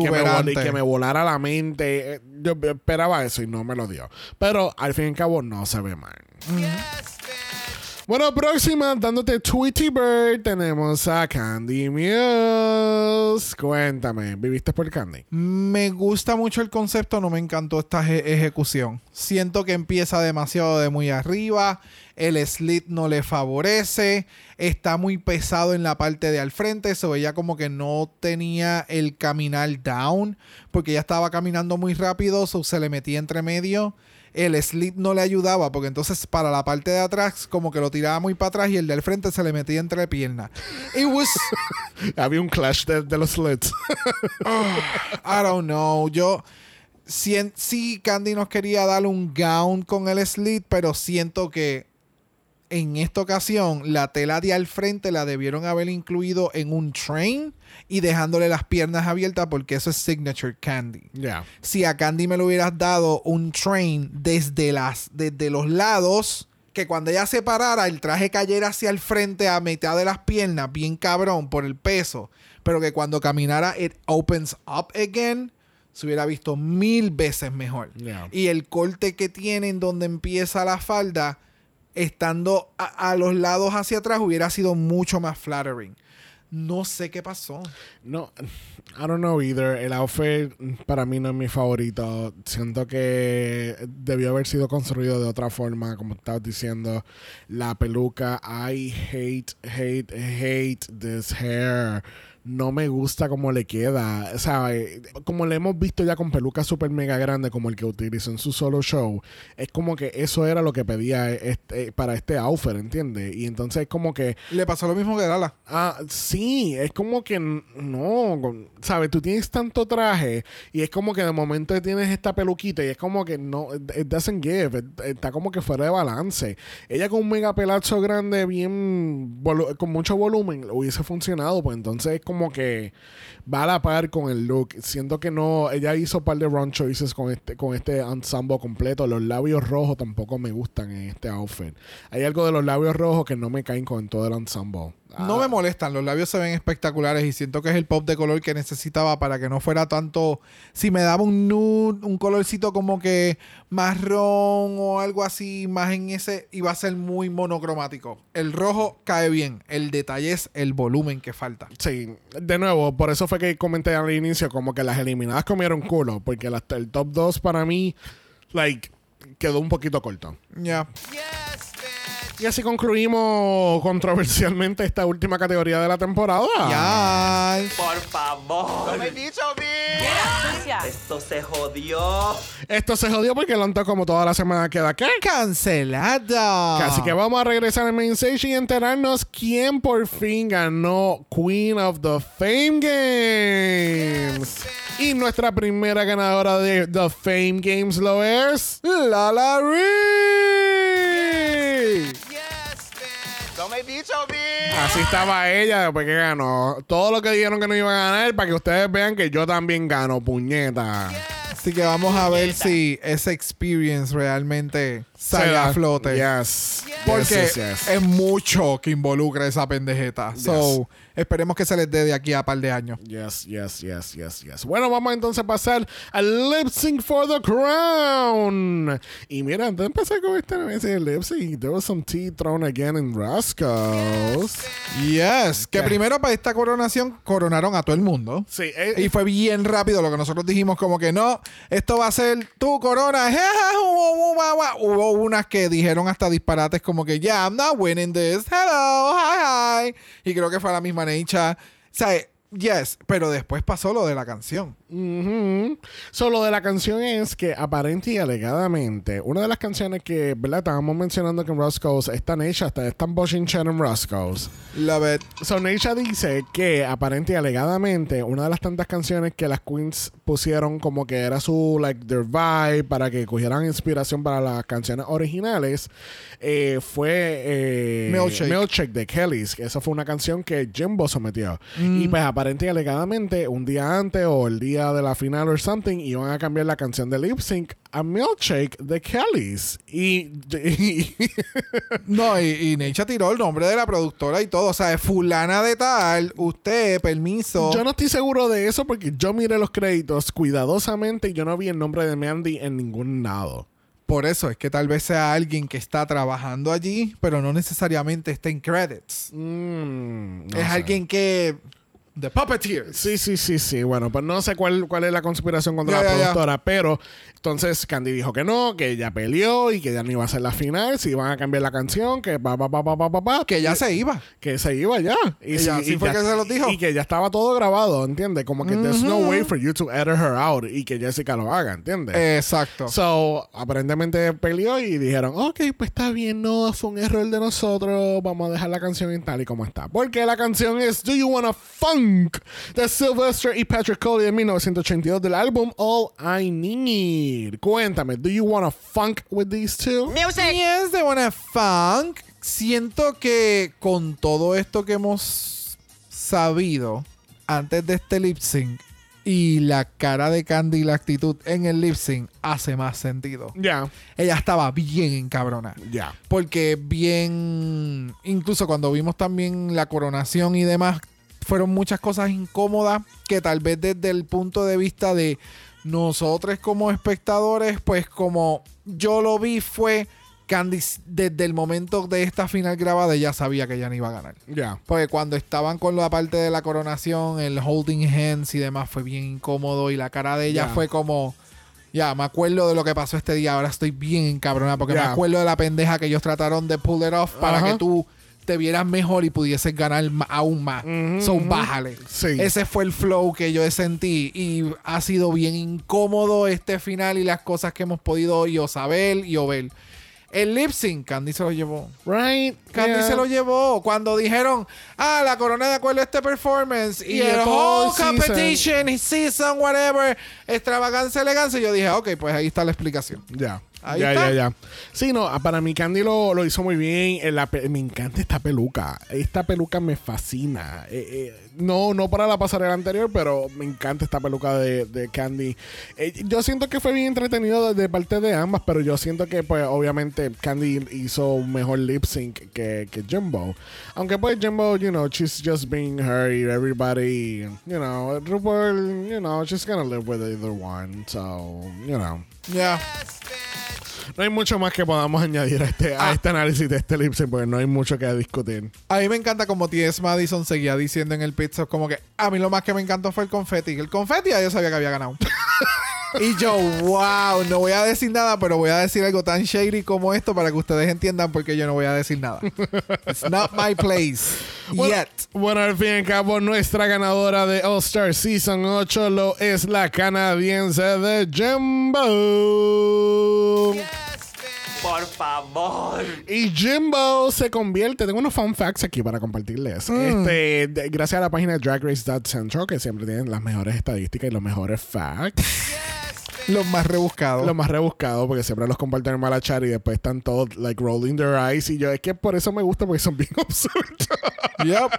que me, y que me volara la mente. Eh, Yo esperaba eso y no me lo dio. Pero al fin y al cabo no se ve mal. Bueno, próxima, dándote Tweety Bird, tenemos a Candy Mills. Cuéntame, ¿viviste por Candy?
Me gusta mucho el concepto, no me encantó esta eje- ejecución. Siento que empieza demasiado de muy arriba, el slit no le favorece, está muy pesado en la parte de al frente, se veía como que no tenía el caminar down, porque ya estaba caminando muy rápido, so se le metía entre medio. El slit no le ayudaba, porque entonces para la parte de atrás como que lo tiraba muy para atrás y el del frente se le metía entre piernas. It was...
Había un clash de, de los slits.
I don't know. Yo. sien- sí, Candy nos quería dar un gown con el slit, pero siento que en esta ocasión la tela de al frente la debieron haber incluido en un train y dejándole las piernas abiertas porque eso es signature Candy. Si a Candy me lo hubieras dado un train desde, las, desde los lados, que cuando ella se parara, el traje cayera hacia el frente a mitad de las piernas, bien cabrón por el peso, pero que cuando caminara, it opens up again, se hubiera visto mil veces mejor.
Yeah.
Y el corte que tiene en donde empieza la falda, estando a, los lados hacia atrás, hubiera sido mucho más flattering. No sé qué pasó.
No, I don't know either. El outfit para mí no es mi favorito. Siento que debió haber sido construido de otra forma, como estabas diciendo. La peluca, I hate, hate, hate this hair. No me gusta cómo le queda. O sea, eh, como le hemos visto ya con pelucas super mega grandes como el que utilizó en su solo show, es como que eso era lo que pedía este, para este outfit, ¿entiendes? Y entonces es como que,
Le pasó lo mismo que Lala.
ah, sí, es como que no, ¿sabes? Tú tienes tanto traje y es como que de momento tienes esta peluquita y es como que no, it doesn't give, it- está como que fuera de balance. Ella con un mega pelazo grande, bien, con mucho volumen, hubiese funcionado, pues entonces es como que va a la par con el look. Siento que no, ella hizo un par de run choices con este, con este ensemble completo. Los labios rojos tampoco me gustan en este outfit. Hay algo de los labios rojos que no me caen con todo el ensemble.
No me molestan, los labios se ven espectaculares y siento que es el pop de color que necesitaba para que no fuera tanto. Si me daba un nude, un colorcito como que marrón o algo así, más en ese, iba a ser muy monocromático. El rojo cae bien, el detalle es el volumen que falta.
Sí, de nuevo, por eso fue que comenté al inicio como que las eliminadas comieron culo, porque las- el top 2 para mí, like, quedó un poquito corto.
Ya.
Y así concluimos controversialmente esta última categoría de la temporada.
Ya.
Por favor.
Mira, sucia.
Esto se jodió.
Esto se jodió porque Lonto como toda la semana queda acá.
Cancelada.
Así que vamos a regresar al main stage y enterarnos quién por fin ganó Queen of the Fame Games. y nuestra primera ganadora de The Fame Games lo es Lala Ree. Así estaba ella después que ganó. Todo lo que dijeron que no iba a ganar para que ustedes vean que yo también gano, puñeta.
Así que vamos a ver si esa experience realmente sale a flote.
Yes.
Porque
Yes, yes, yes.
es mucho que involucra esa pendejeta. So, esperemos que se les dé de aquí a par de años.
Yes, yes, yes, yes, yes. Bueno, vamos entonces a pasar al lip sync for the crown. Y mira, antes de empezar con este ese lip sync, there was some tea thrown again in Roscoe's.
Yes. Que
Ok.
primero para esta coronación coronaron a todo el mundo.
Sí, eh,
Y fue bien rápido lo que nosotros dijimos como que no, esto va a ser tu corona. Hubo unas que dijeron hasta disparates como que yeah, I'm not winning this. Hello, hi, hi. Y creo que fue la misma Necha. O sea, yes, pero después pasó lo de la canción.
Ujú. Solo de la canción es que aparente y alegadamente, una de las canciones que, ¿verdad? Estábamos mencionando que en Roscoe's está Neisha, hasta están bochinchando en Roscoe's.
Love it.
So Neisha dice que aparente y alegadamente una de las tantas canciones que las queens pusieron como que era su like their vibe para que cogieran inspiración para las canciones originales eh, fue eh,
Milkshake.
de Kelly's esa fue una canción que Jimbo sometió y pues aparente y alegadamente un día antes o el día de la final or something iban a cambiar la canción de lip sync a Milkshake de Kelly's y, y-
No, y, y Necha tiró el nombre de la productora y todo. O sea, fulana de tal, usted, permiso.
Yo no estoy seguro de eso porque yo miré los créditos cuidadosamente y yo no vi el nombre de Mandy en ningún lado.
Por eso es que tal vez sea alguien que está trabajando allí, pero no necesariamente está en credits.
Mm, no
es
sé.
alguien que. The Puppeteers.
Sí, sí, sí, sí. Bueno, pues no sé cuál, cuál es la conspiración contra la productora, pero entonces Candy dijo que no, que ella peleó y que ya no iba a ser la final, si iban a cambiar la canción, que pa, pa, pa, pa, pa, pa, pa,
Que ya se iba.
que se iba ya. Y
fue que se los dijo.
Y que ya estaba todo grabado, ¿entiendes? Como que there's no way for you to edit her out y que Jessica lo haga, ¿entiendes?
Exacto.
So, aparentemente peleó y dijeron, ok, pues está bien, no, fue un error de nosotros, vamos a dejar la canción en tal y como está. Porque la canción es Do You Wanna Funk de Sylvester y Patrick Cole de 1982 del álbum All I Need. Cuéntame, Do You Wanna Funk with these two?
Yes, de buena funk. Siento que con todo esto que hemos sabido antes de este lip sync y la cara de Candy y la actitud en el lip sync hace más sentido.
Ya,
Ella estaba bien encabrona.
ya.
Porque bien, incluso cuando vimos también la coronación y demás, fueron muchas cosas incómodas que tal vez desde el punto de vista de nosotros como espectadores, pues como yo lo vi fue Candice desde el momento de esta final grabada ya sabía que ella no iba a ganar.
Ya.
Porque cuando estaban con la parte de la coronación, el holding hands y demás fue bien incómodo y la cara de ella
Ya.
fue como... Ya, me acuerdo de lo que pasó este día. Ahora estoy bien encabronada porque
Ya.
me acuerdo de la pendeja que ellos trataron de pull it off para que tú te vieras mejor y pudieses ganar aún más. So, bájale.
Sí.
Ese fue el flow que yo sentí y ha sido bien incómodo este final y las cosas que hemos podido yo saber y o ver. El lip sync, Candy se lo llevó.
Right.
Candy
Yeah.
se lo llevó cuando dijeron, ah, la corona de acuerdo a este performance y,
Y
el whole
whole season.
competition, season, whatever, extravagancia, elegancia. Yo dije, ok, pues ahí está la explicación.
Ya.
Ahí
ya,
está.
ya, ya. Sí, no, para mí Candy lo, lo hizo muy bien. Eh, la me encanta esta peluca. Esta peluca me fascina. Eh, eh, no, no para la pasarela anterior, pero me encanta esta peluca de, de Candy. Eh, yo siento que fue bien entretenido de, de parte de ambas, pero yo siento que, pues, obviamente, Candy hizo un mejor lip sync que, que Jimbo. Aunque, pues, Jimbo, you know, she's just being her y everybody, you know, RuPaul, you know, she's gonna live with either one. So, you know.
Ya.
No hay mucho más que podamos añadir a este, a
Ah.
este análisis de este lip sync porque no hay mucho que discutir.
A mí me encanta como T.S. Madison seguía diciendo en el stop como que a mí lo más que me encantó fue el confeti. El confeti ya yo sabía que había ganado. y yo, wow, no voy a decir nada, pero voy a decir algo tan shady como esto para que ustedes entiendan porque yo no voy a decir nada. It's not my place
Bueno,
yet.
bueno, al fin y al cabo, nuestra ganadora de All Star Season 8 lo es la canadiense de Jimbo.
Por favor.
Y Jimbo se convierte. Tengo unos fun facts aquí para compartirles. Este, de- gracias a la página DragRace.central, que siempre tienen las mejores estadísticas y los mejores facts.
Los más rebuscados.
Lo más rebuscado, porque siempre los comparten en Malachar y después están todos, like, rolling their eyes. Y yo, es que por eso me gusta, porque son bien absurdos.
Yep.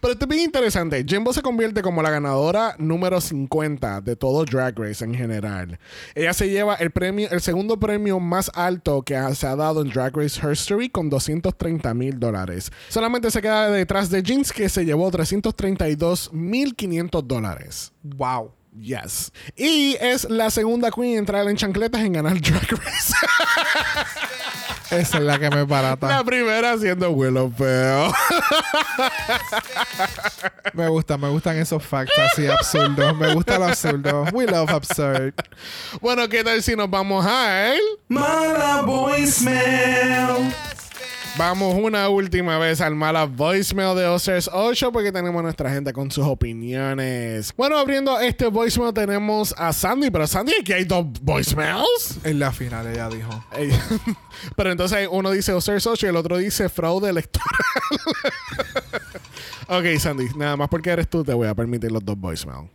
Pero esto es bien interesante. Jimbo se convierte como la ganadora número 50 de todo Drag Race en general. Ella se lleva el premio, el segundo premio más alto que se ha dado en Drag Race History con 230 mil dólares. Solamente se queda detrás de Jinx que se llevó 332 mil 500 dólares.
Wow.
Yes. Y es la segunda queen en entrar en chancletas en ganar Drag Race.
Esa es la que me barata.
la primera siendo Willowpale.
Me gusta, me gustan esos facts así absurdos. Me gusta lo absurdo. We love absurd.
bueno, ¿qué tal si nos vamos a él?
Mala voicemail.
Vamos una última vez al mala voicemail de Osers 8 porque tenemos a nuestra gente con sus opiniones. Bueno, abriendo este voicemail tenemos a Sandy, pero Sandy, aquí hay dos voicemails.
En la final ella dijo.
Pero entonces uno dice Osers 8 y el otro dice fraude electoral. ok, Sandy, nada más porque eres tú te voy a permitir los dos voicemails.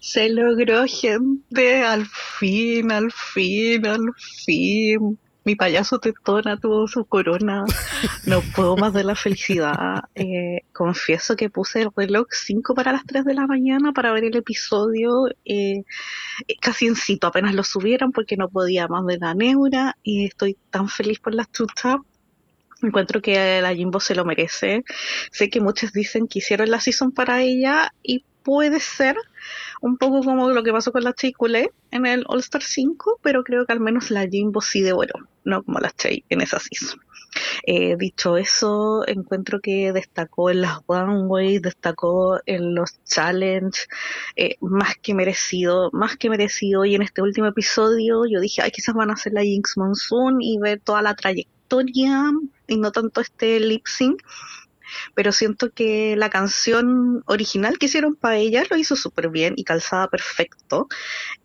Se logró, gente. Al fin, al fin, al fin. Mi payaso tetona tuvo su corona. No puedo más de la felicidad. Eh, confieso que puse el reloj 5 para las 3 de la mañana para ver el episodio. Eh, casi incito apenas lo subieran porque no podía más de la neura. Y estoy tan feliz por las chutas. Encuentro que la Jimbo se lo merece. Sé que muchos dicen que hicieron la season para ella y puede ser un poco como lo que pasó con la Chicule en el All Star 5, pero creo que al menos la Jimbo sí devoró, no como la Chey en esa season. Eh, dicho eso, encuentro que destacó en las One Way, destacó en los Challenge, eh, más que merecido, más que merecido. Y en este último episodio yo dije, ay, quizás van a hacer la Jinx Monsoon y ver toda la trayectoria y no tanto este lip sync pero siento que la canción original que hicieron para ella lo hizo súper bien y calzaba perfecto.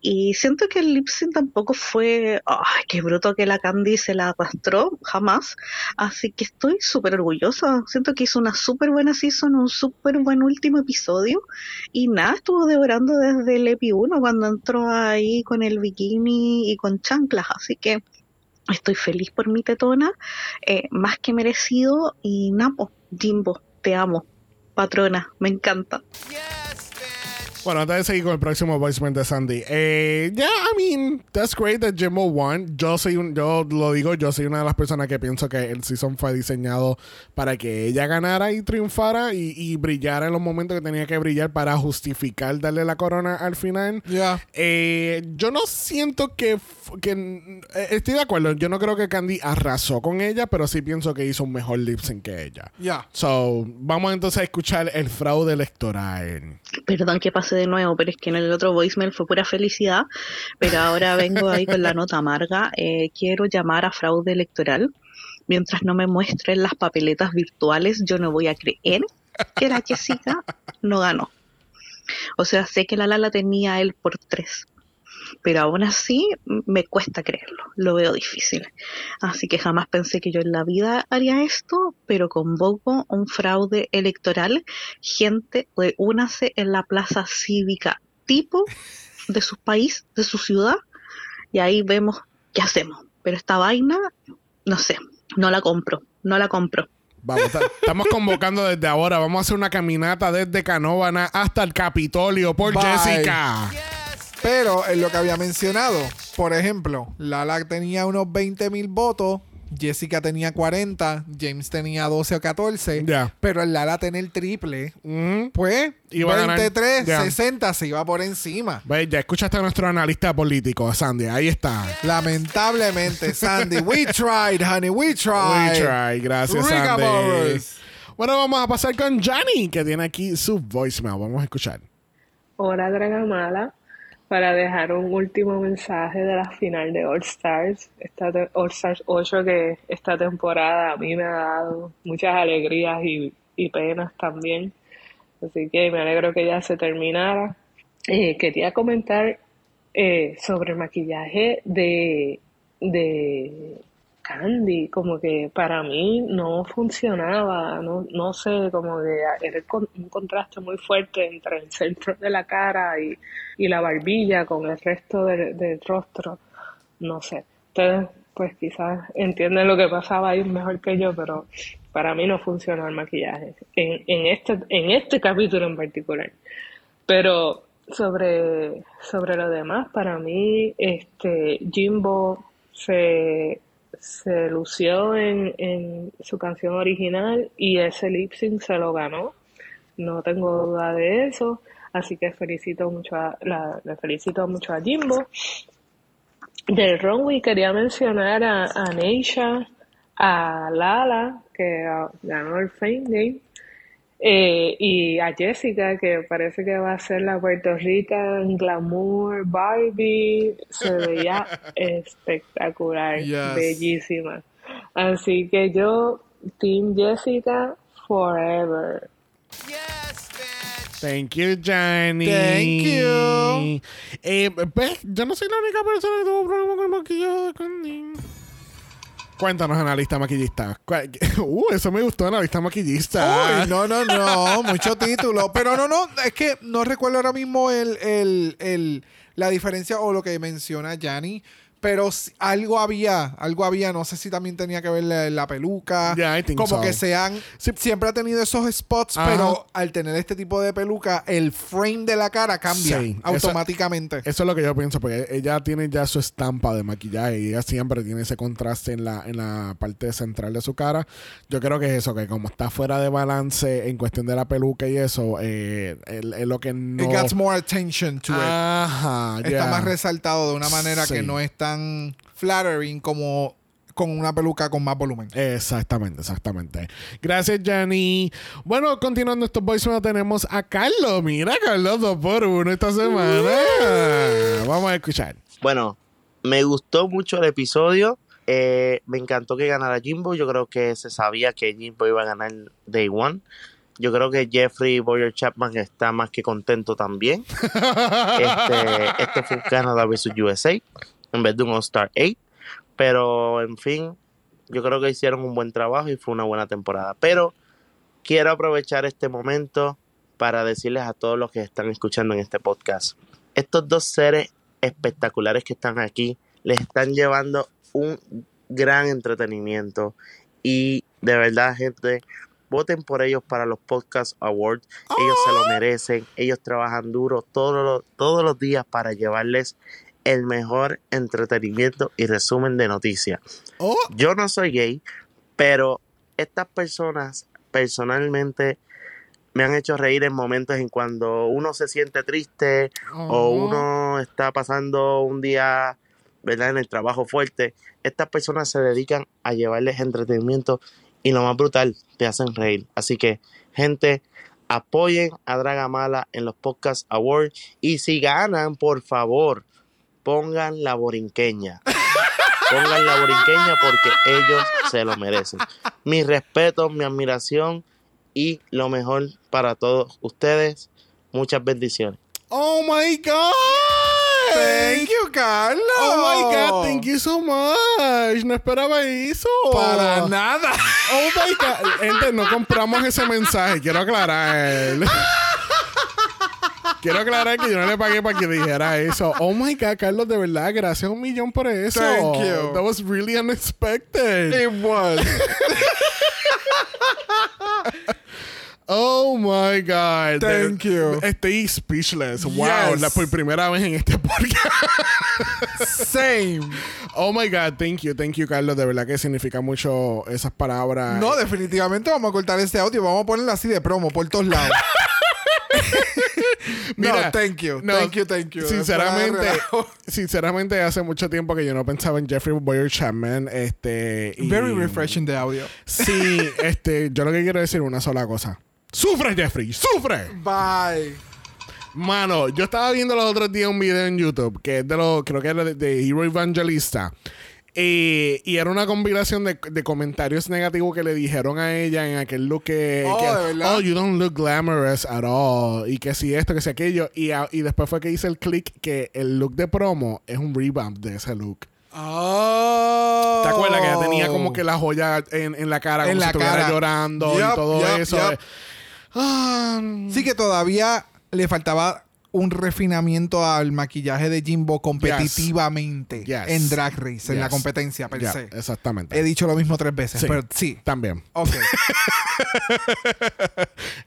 Y siento que el lip sync tampoco fue, ay, qué bruto que la Candy se la arrastró, jamás. Así que estoy súper orgullosa. Siento que hizo una súper buena season, un súper buen último episodio. Y nada, estuvo devorando desde el EPI 1 cuando entró ahí con el bikini y con chanclas. Así que estoy feliz por mi tetona, eh, más que merecido. Y Napo, Jimbo, te amo. Patrona, me encanta.
Bueno, antes de seguir con el próximo voicemail de Sandy. Eh, yeah, I mean, that's great that Jimbo won. Yo soy un, yo lo digo, yo soy una de las personas que pienso que el season fue diseñado para que ella ganara y triunfara y, y brillara en los momentos que tenía que brillar para justificar darle la corona al final.
Ya.
Eh, yo no siento que, que eh, estoy de acuerdo. Yo no creo que Candy arrasó con ella, pero sí pienso que hizo un mejor lip sync que ella.
Ya.
So, vamos entonces a escuchar el fraude electoral.
Perdón que de nuevo, pero es que en el otro voicemail fue pura felicidad. Pero ahora vengo ahí con la nota amarga. Eh, quiero llamar a fraude electoral mientras no me muestren las papeletas virtuales, yo no voy a creer que la Jessica no ganó. O sea, sé que la Lala tenía él por tres, pero aún así me cuesta creerlo, lo veo difícil. Así que jamás pensé que yo en la vida haría esto, pero convoco un fraude electoral. Gente, únase en la plaza cívica tipo de su país, de su ciudad, y ahí vemos qué hacemos. Pero esta vaina, no sé, no la compro, no la compro.
Vamos, ta- estamos convocando desde ahora. Vamos a hacer una caminata desde Canóvana hasta el Capitolio por
Bye.
Jessica.
Pero en lo que había mencionado, por ejemplo, Lala tenía unos 20 mil votos, Jessica tenía 40, James tenía 12 o 14,
Ya.
pero el Lala tenía el triple,
Mm.
pues
Iba a ganar.
23,
Ya.
60 se iba por encima.
Ve, ya escuchaste a nuestro analista político, Sandy. Ahí está.
Lamentablemente, Sandy, we tried, honey, we tried.
We try. Gracias, Sandy.
Boris.
Bueno, vamos a pasar con Johnny, que tiene aquí su voicemail. Vamos a escuchar.
Hola Dragamala, para dejar un último mensaje de la final de All Stars, esta All Stars 8 que esta temporada a mí me ha dado muchas alegrías y, y penas también, así que me alegro que ya se terminara. Eh, quería comentar eh, sobre el maquillaje de, de Candy, como que para mí no funcionaba, no, no sé, como que era un contraste muy fuerte entre el centro de la cara y, y la barbilla con el resto del, rostro, no sé. Ustedes pues quizás entienden lo que pasaba ahí mejor que yo, pero para mí no funcionó el maquillaje en, en este, en este capítulo en particular. Pero sobre, sobre lo demás, para mí, este, Jimbo se, se lució en, en su canción original y ese lip sync se lo ganó. No tengo duda de eso. Así que felicito mucho a, la, le felicito mucho a Jimbo. Del runway quería mencionar a, a Neisha, a Lala, que ganó el Fame Game, eh, y a Jessica, que parece que va a ser la Puerto Rican Glamour Barbie. Se veía espectacular,
Yes.
bellísima. Así que yo, Team Jessica, forever.
Thank you, Johnny.
Thank you.
Eh, pues, yo no soy la única persona que tuvo problemas con el maquillaje de Candy. Cuéntanos, analista maquillista. Uh, eso me gustó, analista maquillista.
Uy, no, no, no, mucho título. Pero no, no, es que no recuerdo ahora mismo el, el, el, la diferencia o lo que menciona Yanni. Pero algo había, algo había, no sé si también tenía que ver la, la peluca.
Yeah, I think
como
so.
que sean,
Sí.
siempre ha tenido esos spots,
Ajá.
pero al tener este tipo de peluca, el frame de la cara cambia
Sí, eso-
automáticamente.
Eso es lo que yo pienso, porque ella tiene ya su estampa de maquillaje y ella siempre tiene ese contraste en la, en la parte central de su cara. Yo creo que es eso, que como está fuera de balance en cuestión de la peluca y eso, eh, es lo que no...
It gets more attention to it.
Ajá,
Está
yeah.
más resaltado de una manera que
Sí.
no es tan flattering como con una peluca con más volumen.
Exactamente, exactamente. Gracias, Jenny. Bueno, continuando estos voicemails, tenemos a Carlos. Mira, Carlos, dos por uno esta semana. Vamos a escuchar.
Bueno, me gustó mucho el episodio. eh, me encantó que ganara Jimbo. Yo creo que se sabía que Jimbo iba a ganar Day One. Yo creo que Jeffrey Boyer Chapman está más que contento también. Este, este fue Canadá vs USA en vez de un All-Star 8. Pero, en fin, yo creo que hicieron un buen trabajo y fue una buena temporada. Pero quiero aprovechar este momento para decirles a todos los que están escuchando en este podcast. Estos dos seres espectaculares que están aquí les están llevando un gran entretenimiento. Y de verdad, gente, voten por ellos para los Podcast Awards. Ellos se lo merecen. Ellos trabajan duro todos los, todos los días para llevarles el mejor entretenimiento y resumen de noticias.
Oh,
Yo no soy gay, pero estas personas personalmente me han hecho reír en momentos en cuando uno se siente triste o
oh.
uno está pasando un día ¿verdad? en el trabajo fuerte. Estas personas se dedican a llevarles entretenimiento y lo más brutal, te hacen reír. Así que, gente, apoyen a Dragamala en los Podcast Awards y si ganan, por favor, pongan la borinqueña. pongan la borinqueña porque ellos se lo merecen. Mi respeto, mi admiración y lo mejor para todos ustedes. Muchas bendiciones.
Oh my God.
Thank you, Carlos.
Oh my God, thank you so much. No esperaba eso.
Para nada.
Oh my God. Gente, no compramos ese mensaje. Quiero aclarar. Quiero aclarar que yo no le pagué para que dijera eso. Oh my God, Carlos, de verdad, gracias un millón por eso.
Thank you.
That was really unexpected.
It was.
Oh my God.
Thank
De-
you.
Estoy speechless. Wow, la, por primera vez en este podcast.
Same.
Oh my God, thank you, thank you, Carlos. De verdad que significa mucho esas palabras.
No, definitivamente vamos a cortar este audio. Vamos a ponerlo así de promo por todos lados.
Mira,
no, thank you.
no,
thank you, thank you.
Sinceramente, sinceramente, hace mucho tiempo que yo no pensaba en Jeffrey Boyer Chapman. Este, y-
Very refreshing de audio.
Sí, este, yo lo que quiero decir es una sola cosa. ¡Sufre, Jeffrey! ¡Sufre!
Bye.
Mano, yo estaba viendo los otros días un video en YouTube que es de los, creo que era de, de Hero Evangelista. Eh, y era una compilación de, de comentarios negativos que le dijeron a ella en aquel look que,
Oh,
oh, you don't look glamorous at all. Y que si esto, que si aquello. Y, a- y después fue que hice el click que el look de promo es un revamp de ese look.
Oh.
¿Te acuerdas que ella tenía como que la joya en, en la cara,
En
como
la
si estuviera
cara.
llorando y todo eso? Ah,
Sí que todavía le faltaba un refinamiento al maquillaje de Jimbo competitivamente
Yes.
en Drag Race, en la competencia per se.
exactamente.
He dicho lo mismo tres veces,
Sí,
pero sí.
También.
Ok.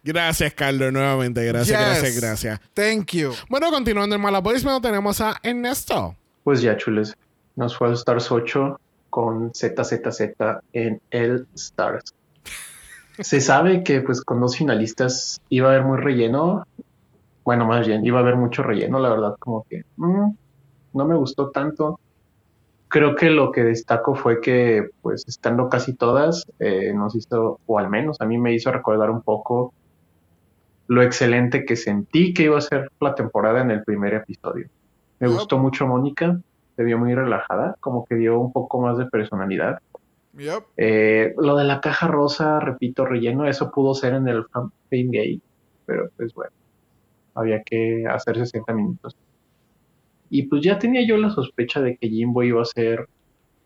Gracias, Carlos, nuevamente. Gracias,
Yes.
gracias, gracias.
Thank you.
Bueno, continuando en Mala Voicemail, tenemos a Ernesto.
Pues ya, chules. Nos fue al Stars 8 con ZZZ en el Stars. Se sabe que pues con dos finalistas iba a haber muy relleno. Bueno, más bien, iba a haber mucho relleno, la verdad, como que mm, no me gustó tanto. Creo que lo que destaco fue que, pues, estando casi todas, eh, nos hizo, o al menos a mí me hizo recordar un poco lo excelente que sentí que iba a ser la temporada en el primer episodio. Me gustó mucho Mónica, se vio muy relajada, como que dio un poco más de personalidad.
Yep.
Eh, lo de la caja rosa, repito, relleno, eso pudo ser en el fan Fame Gay, pero pues bueno, había que hacer 60 minutos. Y pues ya tenía yo la sospecha de que Jimbo iba a ser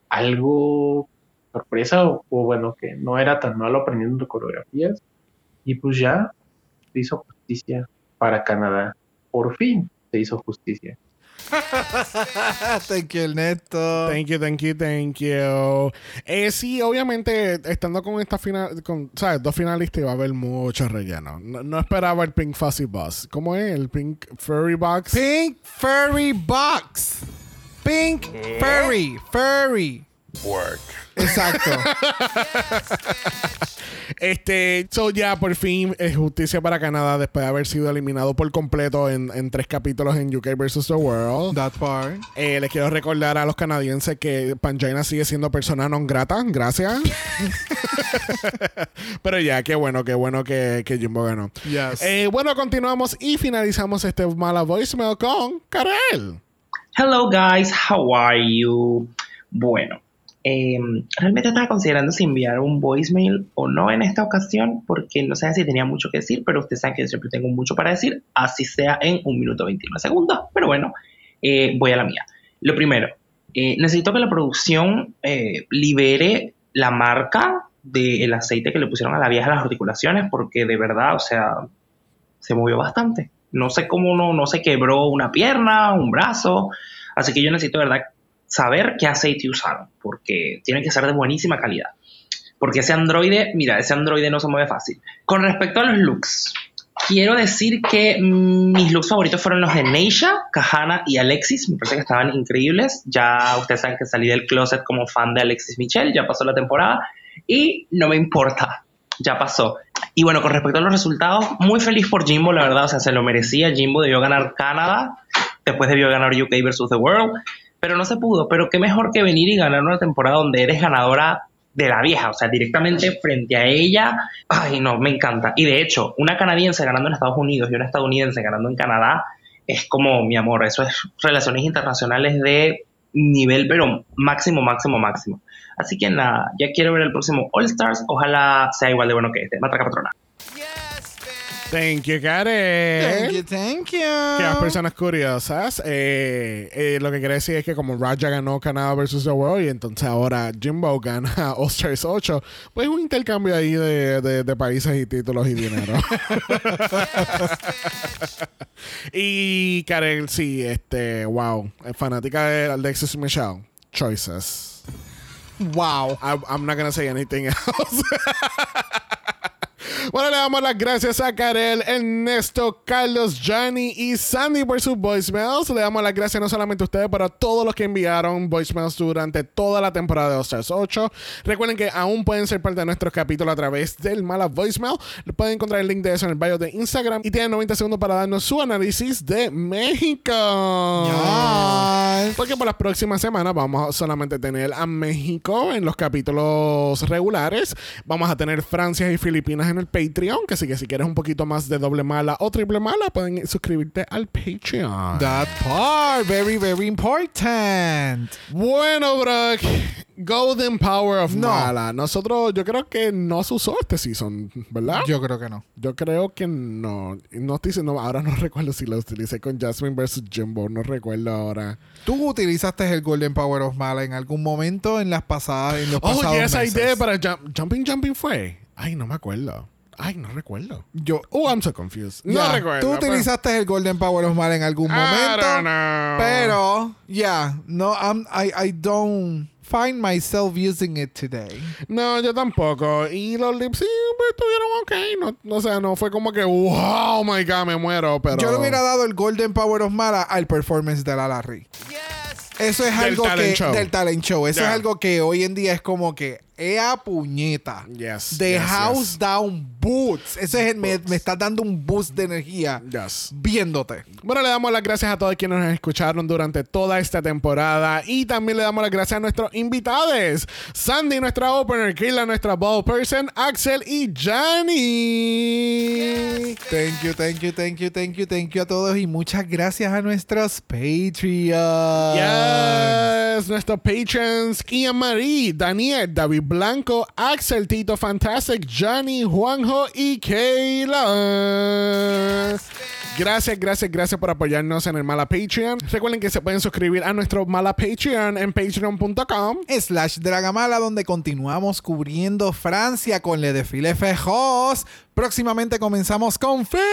algo sorpresa, o, o bueno, que no era tan malo aprendiendo coreografías. Y pues ya se hizo justicia para Canadá. Por fin se hizo justicia.
Thank you, Ernesto.
Thank you, thank you, thank you. Eh, sí, obviamente, estando con esta final, con, ¿sabes? Dos finalistas iba a haber mucho relleno. No, no esperaba el Pink Fuzzy Bus. ¿Cómo es? El Pink Furry Box.
Pink Furry Box. Pink Furry. Furry.
Work.
Exacto.
Este, so ya por fin es justicia para Canadá después de haber sido eliminado por completo en, en tres capítulos en UK vs. The World.
That part.
Eh, les quiero recordar a los canadienses que Pangina sigue siendo persona non grata. Gracias. Pero ya, qué bueno, qué bueno que, que Jimbo ganó.
Yes.
Eh, bueno, continuamos y finalizamos este mala voicemail con Karel.
Hello guys, how are you? Bueno, eh, realmente estaba considerando si enviar un voicemail o no en esta ocasión, porque no sé si tenía mucho que decir, pero ustedes saben que siempre tengo mucho para decir, así sea en un minuto 21 segundos. Pero bueno, eh, voy a la mía. Lo primero, eh, necesito que la producción eh, libere la marca del aceite que le pusieron a la vieja a las articulaciones, porque de verdad, o sea, se movió bastante. No sé cómo no, no se quebró una pierna, un brazo. Así que yo necesito, de verdad, saber qué aceite usaron, porque tiene que ser de buenísima calidad. Porque ese androide, mira, ese androide no se mueve fácil. Con respecto a los looks, quiero decir que mis looks favoritos fueron los de Neisha, Kahana y Alexis. Me parece que estaban increíbles. Ya ustedes saben que salí del closet como fan de Alexis Michelle, ya pasó la temporada y no me importa, ya pasó. Y bueno, con respecto a los resultados, muy feliz por Jimbo, la verdad, o sea, se lo merecía. Jimbo debió ganar Canadá, después debió ganar UK versus The World, pero no se pudo. Pero qué mejor que venir y ganar una temporada donde eres ganadora de la vieja, o sea, directamente frente a ella. Ay, no, me encanta. Y de hecho, una canadiense ganando en Estados Unidos y una estadounidense ganando en Canadá es como, mi amor, eso es relaciones internacionales de nivel, pero máximo, máximo, máximo. Así que nada, ya quiero ver el próximo All Stars. Ojalá sea igual de bueno que este. Matraca patrona.
Thank you, Karen.
Thank you, thank you.
Que las personas curiosas, eh, eh, lo que quiere decir es que como Raja ganó Canadá versus The World y entonces ahora Jimbo gana All Stars 8, pues un intercambio ahí de, de- de países y títulos y dinero. y Karen, sí, este, wow, es fanática de Alexis Michelle. Choices.
Wow.
I, I'm not gonna say anything else. Bueno, le damos las gracias a Karel, Ernesto, Carlos, Johnny y Sandy por sus voicemails. Le damos las gracias no solamente a ustedes, pero a todos los que enviaron voicemails durante toda la temporada de All Stars 8. Recuerden que aún pueden ser parte de nuestros capítulos a través del Mala Voicemail. Pueden encontrar el link de eso en el bio de Instagram. Y tienen 90 segundos para darnos su análisis de México.
Yes.
Porque por las próximas semanas vamos a solamente tener a México en los capítulos regulares. Vamos a tener Francia y Filipinas en el Patreon. Que así que si quieres un poquito más de doble mala o triple mala, pueden suscribirte al Patreon.
That part, very, very important.
Bueno, Brock. Golden Power of
No.
Mala. Nosotros, yo creo que no se usó este season, ¿verdad?
Yo creo que no.
Yo creo que no. No estoy diciendo, ahora no recuerdo si lo utilicé con Jasmine versus Jimbo. No recuerdo ahora.
¿Tú utilizaste el Golden Power of Mala en algún momento en las pasadas, en los
Oh,
pasados
yes, I did. Para jump- Jumping Jumping fue. Ay, no me acuerdo. Ay, no recuerdo.
Yo,
Oh, I'm so confused. No recuerdo.
Tú
pero-
utilizaste el Golden Power of Mala en algún
I
momento.
don't know.
Pero, yeah, no, I'm, I, I don't find myself using it today.
No, yo tampoco. Y los lips sí, pues, estuvieron ok. No, o sea, no fue como que, wow, my God, me muero. Pero.
Yo le hubiera dado el Golden Power of Mala al performance de la Larry. Eso es
Del
algo
talent
que
show.
del talent show. Eso
Ya.
es algo que hoy en día es como que ea puñeta.
Yes.
The
yes,
house
yes.
down boots. Eso es el, me, me está dando un boost de energía
Yes.
viéndote.
Bueno, le damos las gracias a todos quienes nos escucharon durante toda esta temporada y también le damos las gracias a nuestros invitados. Sandy, nuestra opener, Kayla, nuestra ball person, Axel y Johnny.
Thank you, thank you, thank you, thank you, thank you a todos y muchas gracias a nuestros Patreons.
Yes, nuestros patrons, Ian Marie, Daniel, David Blanco, Axel, Tito Fantastic, Johnny, Juanjo y Kayla. Gracias, gracias, gracias por apoyarnos en el Mala Patreon. Recuerden que se pueden suscribir a nuestro Mala Patreon en patreon.com.
slash Dragamala, donde continuamos cubriendo Francia con Le Desfile Fejos. Próximamente comenzamos con Philippines.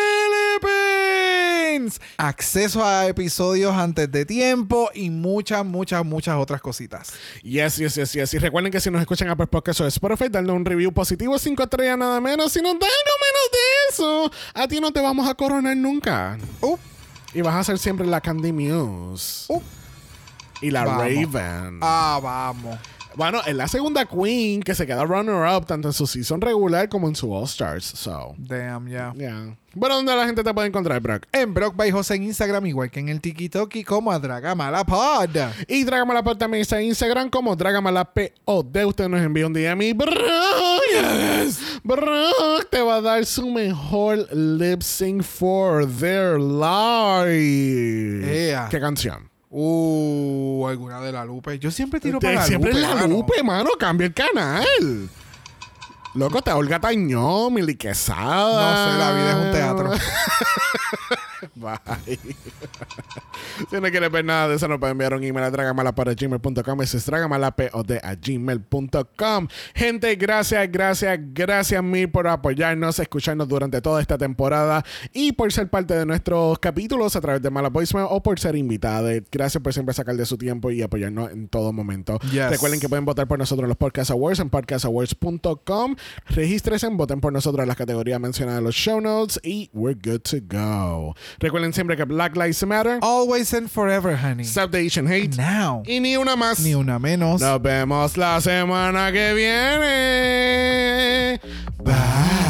Acceso a episodios antes de tiempo y muchas, muchas, muchas otras cositas.
Yes, yes, yes, yes. Y recuerden que si nos escuchan a Podcast o Spotify, darle un review positivo, 5 estrellas nada menos. Si nos algo menos de eso, a ti no te vamos a coronar nunca.
Uh,
Y vas a ser siempre la Candy Muse.
uh.
Y la
Vamos.
Raven.
Ah, vamos.
Bueno, es la segunda Queen que se queda runner-up tanto en su season regular como en su All-Stars. So,
Damn, ya.
yeah. Bueno, ¿dónde la gente te puede encontrar, Brock?
En Brock by José en Instagram, igual que en el TikTok como a Dragamala Pod.
Y Dragamalapod también está en Instagram como Dragamalapod. Usted nos envía un DM y Brock, Brock te va a dar su mejor lip sync for their life.
Ea.
¿Qué canción?
Uh, alguna de la Lupe. Yo siempre tiro para la
Siempre
Lupe.
la
mano.
Lupe, mano. Cambia el canal. Loco, está Olga Tañón, Mili Quesada.
No sé, la vida es un teatro.
Bye. si no quieres ver nada de eso, nos pueden enviar un email a dragamalapod.gmail.com. Ese es dragamalapod a gmail.com. Gente, gracias, gracias, gracias mil por apoyarnos, escucharnos durante toda esta temporada y por ser parte de nuestros capítulos a través de Mala Voicemail o por ser invitada. Gracias por siempre sacar de su tiempo y apoyarnos en todo momento.
Yes.
Recuerden que pueden votar por nosotros en los Podcast Awards en podcastawards.com. Regístrense, voten por nosotros en las categorías mencionadas en los show notes y we're good to go. Recuerden siempre que Black Lives Matter,
Always and forever, honey.
Stop the Asian Hate
Now.
y ni una más.
Ni una menos.
Nos vemos la semana que viene.
Bye.